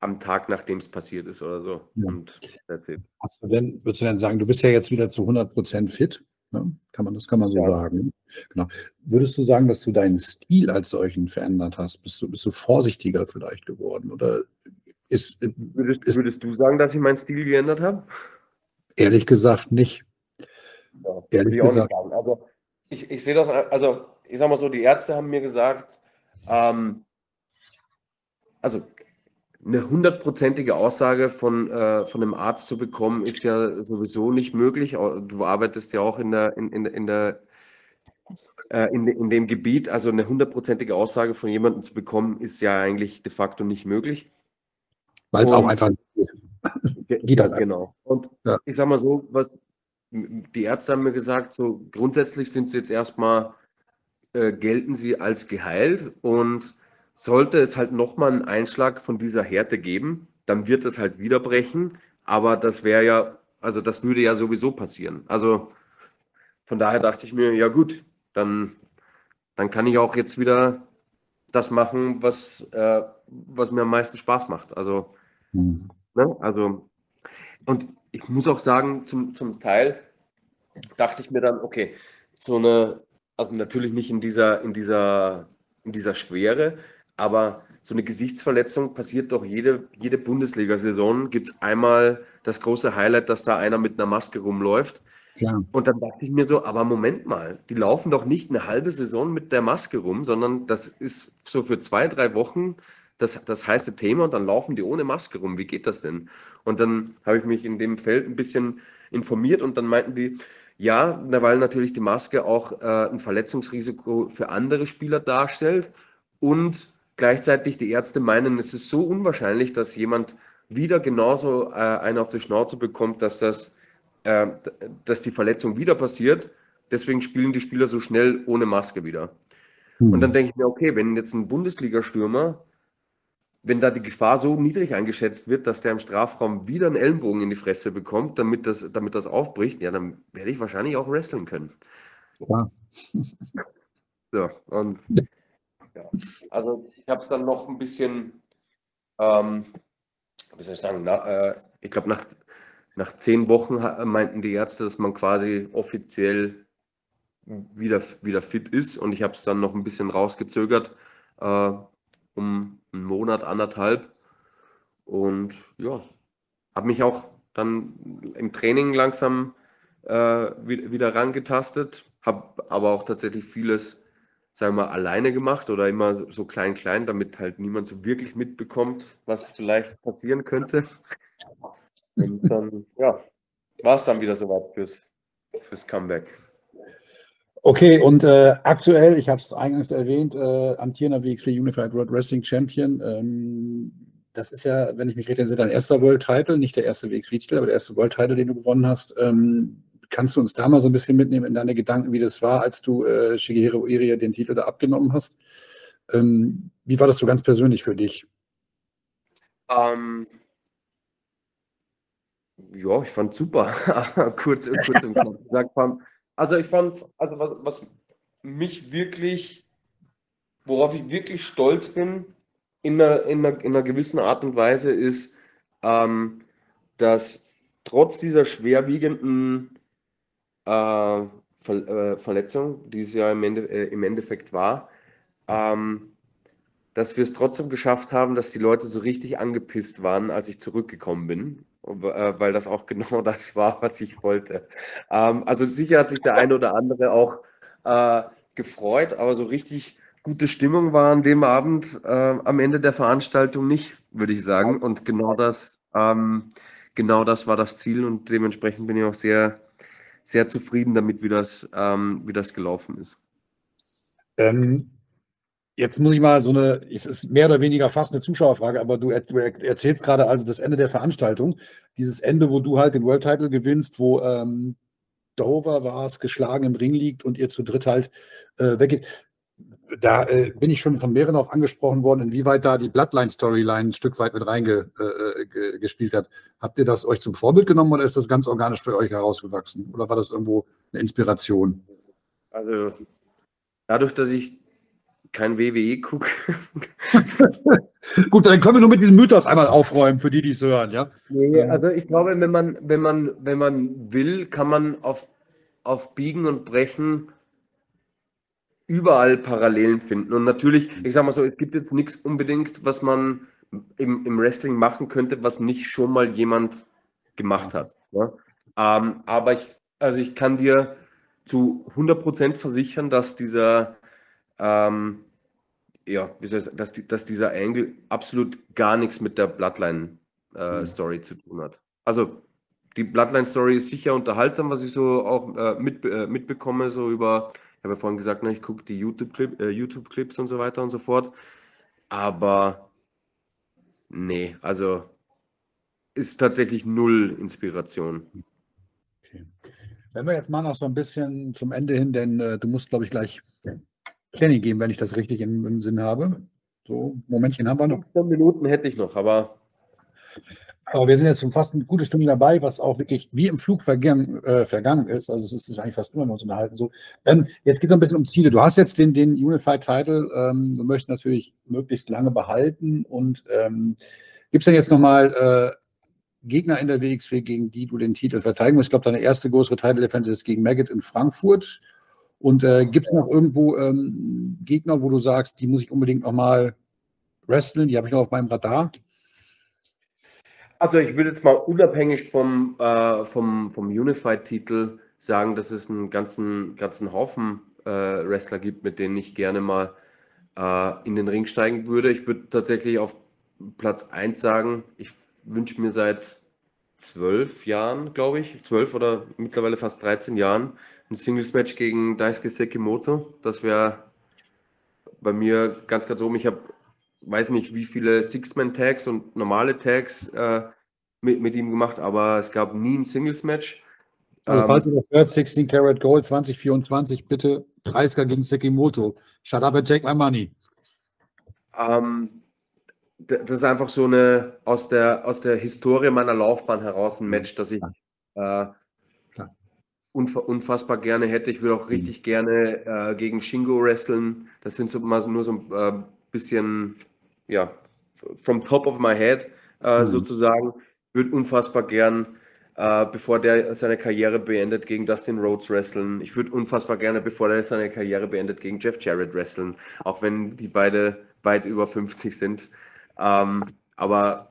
am Tag, nachdem es passiert ist oder so. Ja. Und that's it. Hast du denn, würdest du denn sagen, du bist ja jetzt wieder zu 100 Prozent fit? Ne? Kann man, das kann man so Ja. sagen. Genau. Würdest du sagen, dass du deinen Stil als solchen verändert hast? Bist du, bist du vorsichtiger vielleicht geworden? Oder ist, Würdest, Ist- würdest du sagen, dass ich meinen Stil geändert habe? ehrlich gesagt nicht. Ja, Ehrlich würde ich auch nicht gesagt. sagen. Also ich, ich sehe das, also ich sag mal so, die Ärzte haben mir gesagt, ähm, also eine hundertprozentige Aussage von, äh, von einem Arzt zu bekommen, ist ja sowieso nicht möglich. Du arbeitest ja auch in der, in, in, in der äh, in, in dem Gebiet, also eine hundertprozentige Aussage von jemandem zu bekommen, ist ja eigentlich de facto nicht möglich. Weil es auch einfach Ge- [laughs] Geht halt Genau. Und Ja. ich sag mal so, was die Ärzte haben mir gesagt, so grundsätzlich sind sie jetzt erstmal, äh, gelten sie als geheilt und sollte es halt nochmal einen Einschlag von dieser Härte geben, dann wird es halt wieder brechen. Aber das wäre ja, also das würde ja sowieso passieren. Also von daher dachte ich mir, ja gut, dann, dann kann ich auch jetzt wieder das machen, was, äh, was mir am meisten Spaß macht. Also, mhm. ne? also, und ich muss auch sagen, zum, zum Teil dachte ich mir dann, okay, so eine, also natürlich nicht in dieser, in dieser, in dieser Schwere, aber so eine Gesichtsverletzung passiert doch jede, jede Bundesliga-Saison. Gibt es einmal das große Highlight, dass da einer mit einer Maske rumläuft. Ja. Und dann dachte ich mir so, aber Moment mal, die laufen doch nicht eine halbe Saison mit der Maske rum, sondern das ist so für zwei, drei Wochen das, das heiße Thema und dann laufen die ohne Maske rum. Wie geht das denn? Und dann habe ich mich in dem Feld ein bisschen informiert und dann meinten die, ja, weil natürlich die Maske auch äh, ein Verletzungsrisiko für andere Spieler darstellt und gleichzeitig die Ärzte meinen, es ist so unwahrscheinlich, dass jemand wieder genauso äh, einen auf die Schnauze bekommt, dass das äh, dass die Verletzung wieder passiert. Deswegen spielen die Spieler so schnell ohne Maske wieder. Hm. Und dann denke ich mir, okay, wenn jetzt ein Bundesliga-Stürmer, wenn da die Gefahr so niedrig eingeschätzt wird, dass der im Strafraum wieder einen Ellenbogen in die Fresse bekommt, damit das, damit das aufbricht, ja, dann werde ich wahrscheinlich auch wresteln können. Ja. So, und [laughs] ja, also ich habe es dann noch ein bisschen, ähm, wie soll ich sagen, na, äh, ich glaube, nach, nach zehn Wochen meinten die Ärzte, dass man quasi offiziell wieder, wieder fit ist. Und ich habe es dann noch ein bisschen rausgezögert, äh, um einen Monat, anderthalb. Und ja, habe mich auch dann im Training langsam äh, wieder rangetastet, habe aber auch tatsächlich vieles, sagen wir mal, alleine gemacht oder immer so klein, klein, damit halt niemand so wirklich mitbekommt, was vielleicht passieren könnte. [laughs] Und dann, ja, war es dann wieder soweit fürs, fürs Comeback. Okay, und äh, aktuell, ich habe es eingangs erwähnt, äh, amtierender WXW Unified World Wrestling Champion. Ähm, das ist ja, wenn ich mich richtig erinnere, dein erster World Title, nicht der erste WXW-Titel, aber der erste World Title, den du gewonnen hast. Ähm, kannst du uns da mal so ein bisschen mitnehmen in deine Gedanken, wie das war, als du äh, Shigehiro Irie den Titel da abgenommen hast? Ähm, wie war das so ganz persönlich für dich? Ähm, ja, ich fand super. [laughs] kurz, kurz im Kopf. Also ich fand also was, was mich wirklich, worauf ich wirklich stolz bin, in einer, in einer, in einer gewissen Art und Weise ist, ähm, dass trotz dieser schwerwiegenden Ver äh, Verletzung, die es ja im, Ende, äh, im Endeffekt war, ähm, dass wir es trotzdem geschafft haben, dass die Leute so richtig angepisst waren, als ich zurückgekommen bin. Äh, weil das auch [laughs] genau das war, was ich wollte. Ähm, also sicher hat sich der eine oder andere auch äh, gefreut, aber so richtig gute Stimmung war an dem Abend äh, am Ende der Veranstaltung nicht, würde ich sagen. Und genau das, ähm, genau das war das Ziel und dementsprechend bin ich auch sehr, sehr zufrieden damit, wie das, ähm, wie das gelaufen ist. Ähm, Jetzt muss ich mal so eine, es ist mehr oder weniger fast eine Zuschauerfrage, aber du, du erzählst gerade also das Ende der Veranstaltung, dieses Ende, wo du halt den World Title gewinnst, wo ähm, Dover war es, geschlagen im Ring liegt und ihr zu dritt halt äh, weggeht. Da äh, bin ich schon von mehreren auf angesprochen worden, inwieweit da die Bloodline-Storyline ein Stück weit mit reingespielt äh, hat. Habt ihr das euch zum Vorbild genommen oder ist das ganz organisch für euch herausgewachsen? Oder war das irgendwo eine Inspiration? Also dadurch, dass ich kein WWE gucke. [laughs] Gut, dann können wir nur mit diesem Mythos einmal aufräumen, für die, die es hören, ja? Nee, also ich glaube, wenn man, wenn man, wenn man will, kann man auf, auf Biegen und Brechen überall Parallelen finden. Und natürlich, ich sag mal so, es gibt jetzt nichts unbedingt, was man im, im Wrestling machen könnte, was nicht schon mal jemand gemacht hat. Ja? Ähm, aber ich, also ich kann dir zu 100% versichern, dass dieser ähm, ja, wie soll ich sagen, dass, die, dass dieser Angle absolut gar nichts mit der Bloodline-Story äh, mhm. zu tun hat. Also die Bloodline-Story ist sicher unterhaltsam, was ich so auch äh, mit, äh, mitbekomme, so über, habe ja vorhin gesagt, ne, ich gucke die YouTube-Clips äh, YouTube und so weiter und so fort. Aber nee, also ist tatsächlich null Inspiration. Okay. Wenn wir jetzt mal noch so ein bisschen zum Ende hin, denn äh, du musst, glaube ich, gleich Training geben, wenn ich das richtig im, im Sinn habe. So, Momentchen haben wir noch. 15 Minuten hätte ich noch, aber Aber wir sind jetzt schon fast eine gute Stunde dabei, was auch wirklich wie im Flug vergangen, äh, vergangen ist. Also es ist eigentlich fast nur uns unterhalten. So, ähm, jetzt geht es ein bisschen um Ziele. Du hast jetzt den, den Unified Title, ähm, du möchtest natürlich möglichst lange behalten. Und ähm, gibt es denn jetzt nochmal äh, Gegner in der WXW, gegen die du den Titel verteidigen musst? Ich glaube, deine erste größere Title Defense ist gegen Maggot in Frankfurt. Und äh, gibt es noch irgendwo ähm, Gegner, wo du sagst, die muss ich unbedingt nochmal wresteln, die habe ich noch auf meinem Radar? Also ich würde jetzt mal unabhängig vom, äh, vom, vom Unified-Titel sagen, dass es einen ganzen, ganzen Haufen äh, Wrestler gibt, mit denen ich gerne mal äh, in den Ring steigen würde. Ich würde tatsächlich auf Platz 1 sagen, ich wünsche mir seit zwölf Jahren, glaube ich, zwölf oder mittlerweile fast 13 Jahren, ein Singles-Match gegen Daisuke Sekimoto. Das wäre bei mir ganz, ganz oben. Ich habe weiß nicht, wie viele Six-Man-Tags und normale Tags äh, mit, mit ihm gemacht, aber es gab nie ein Singles-Match. Also, Ähm, falls ihr das hört, 16 Karat Gold 2024, bitte 30er gegen Sekimoto. Shut up and take my money. Ähm, das ist einfach so eine aus der, aus der Historie meiner Laufbahn heraus ein Match, das ich äh, unfa unfassbar gerne hätte. Ich würde auch richtig gerne äh, gegen Shingo wresteln. Das sind so mal nur so ein äh, bisschen, ja, from top of my head äh, Mhm. sozusagen. Würde unfassbar gern, äh, bevor der seine Karriere beendet, gegen Dustin Rhodes wresteln. Ich würde unfassbar gerne, bevor der seine Karriere beendet, gegen Jeff Jarrett wresteln. Auch wenn die beide weit über 50 sind. Ähm, aber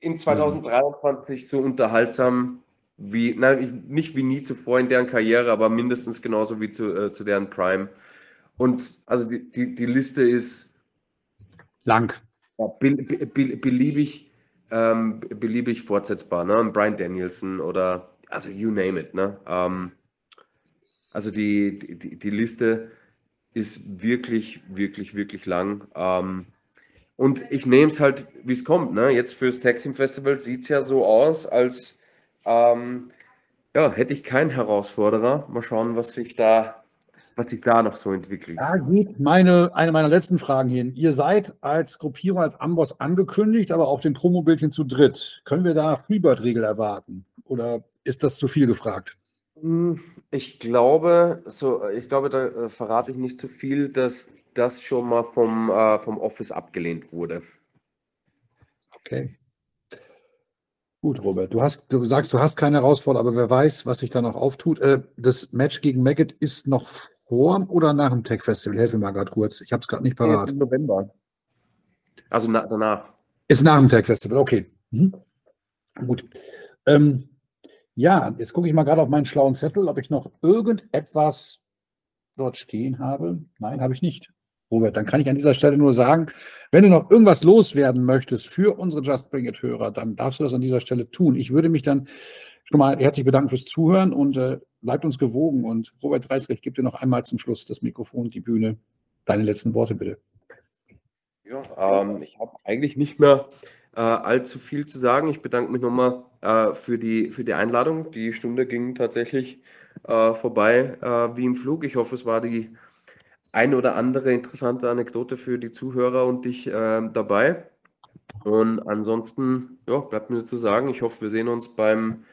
in 2023 so unterhaltsam wie, nein, ich- nicht wie nie zuvor in deren Karriere, aber mindestens genauso wie zu, äh, zu deren Prime. Und also die, die, die Liste ist Lang. ja, be, be, be, beliebig, ähm, beliebig fortsetzbar. Ne? Brian Danielson oder, also you name it. Ne? Ähm, also die, die, die- die Liste ist wirklich, wirklich, wirklich lang. Ähm, und ich nehme es halt, wie es kommt. Ne? Jetzt fürs Tag Team Festival sieht es ja so aus, als ähm, ja, hätte ich keinen Herausforderer. Mal schauen, was sich da, was sich da noch so entwickelt. Da geht meine, eine meiner letzten Fragen hin. Ihr seid als Gruppierung, als Amboss angekündigt, aber auf dem Promobildchen zu dritt. Können wir da Freebird-Regel erwarten? Oder ist das zu viel gefragt? Hm, Ich glaube, so, ich glaube, da äh, verrate ich nicht zu viel, dass das schon mal vom, äh, vom Office abgelehnt wurde. Okay. Gut, Robert. Du hast, du sagst, du hast keine Herausforderung, aber wer weiß, was sich da noch auftut. Äh, das Match gegen Maggot ist noch vor oder nach dem Tech Festival? Helf mir mal gerade kurz. Ich habe es gerade nicht parat. Im November. Also na, danach. Ist nach dem Tech Festival, okay. Mhm. Gut. Ähm, ja, jetzt gucke ich mal gerade auf meinen schlauen Zettel, ob ich noch irgendetwas dort stehen habe. Nein, habe ich nicht. Robert, dann kann ich an dieser Stelle nur sagen, wenn du noch irgendwas loswerden möchtest für unsere Just Bring It Hörer, dann darfst du das an dieser Stelle tun. Ich würde mich dann schon mal herzlich bedanken fürs Zuhören und äh, bleibt uns gewogen. Und Robert Dreisrecht, gib dir noch einmal zum Schluss das Mikrofon, die Bühne. Deine letzten Worte bitte. Ja, ähm, ich habe eigentlich nicht mehr äh, allzu viel zu sagen. Ich bedanke mich nochmal äh, für die, für die Einladung. Die Stunde ging tatsächlich äh, vorbei äh, wie im Flug. Ich hoffe, es war die eine oder andere interessante Anekdote für die Zuhörer und dich äh, dabei. Und ansonsten, ja, bleibt mir zu sagen, ich hoffe, wir sehen uns beim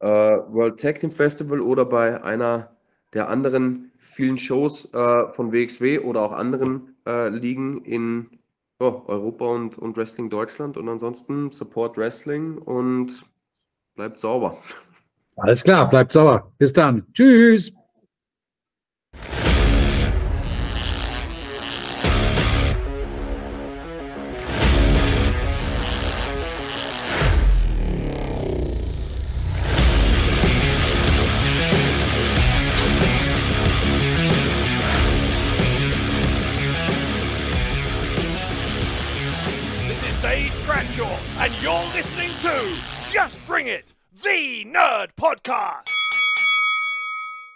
äh, World Tag Team Festival oder bei einer der anderen vielen Shows äh, von WXW oder auch anderen äh, Ligen in ja, Europa und, und Wrestling Deutschland. Und ansonsten Support Wrestling und bleibt sauber. Alles klar, bleibt sauer. Bis dann. Tschüss. Podcast.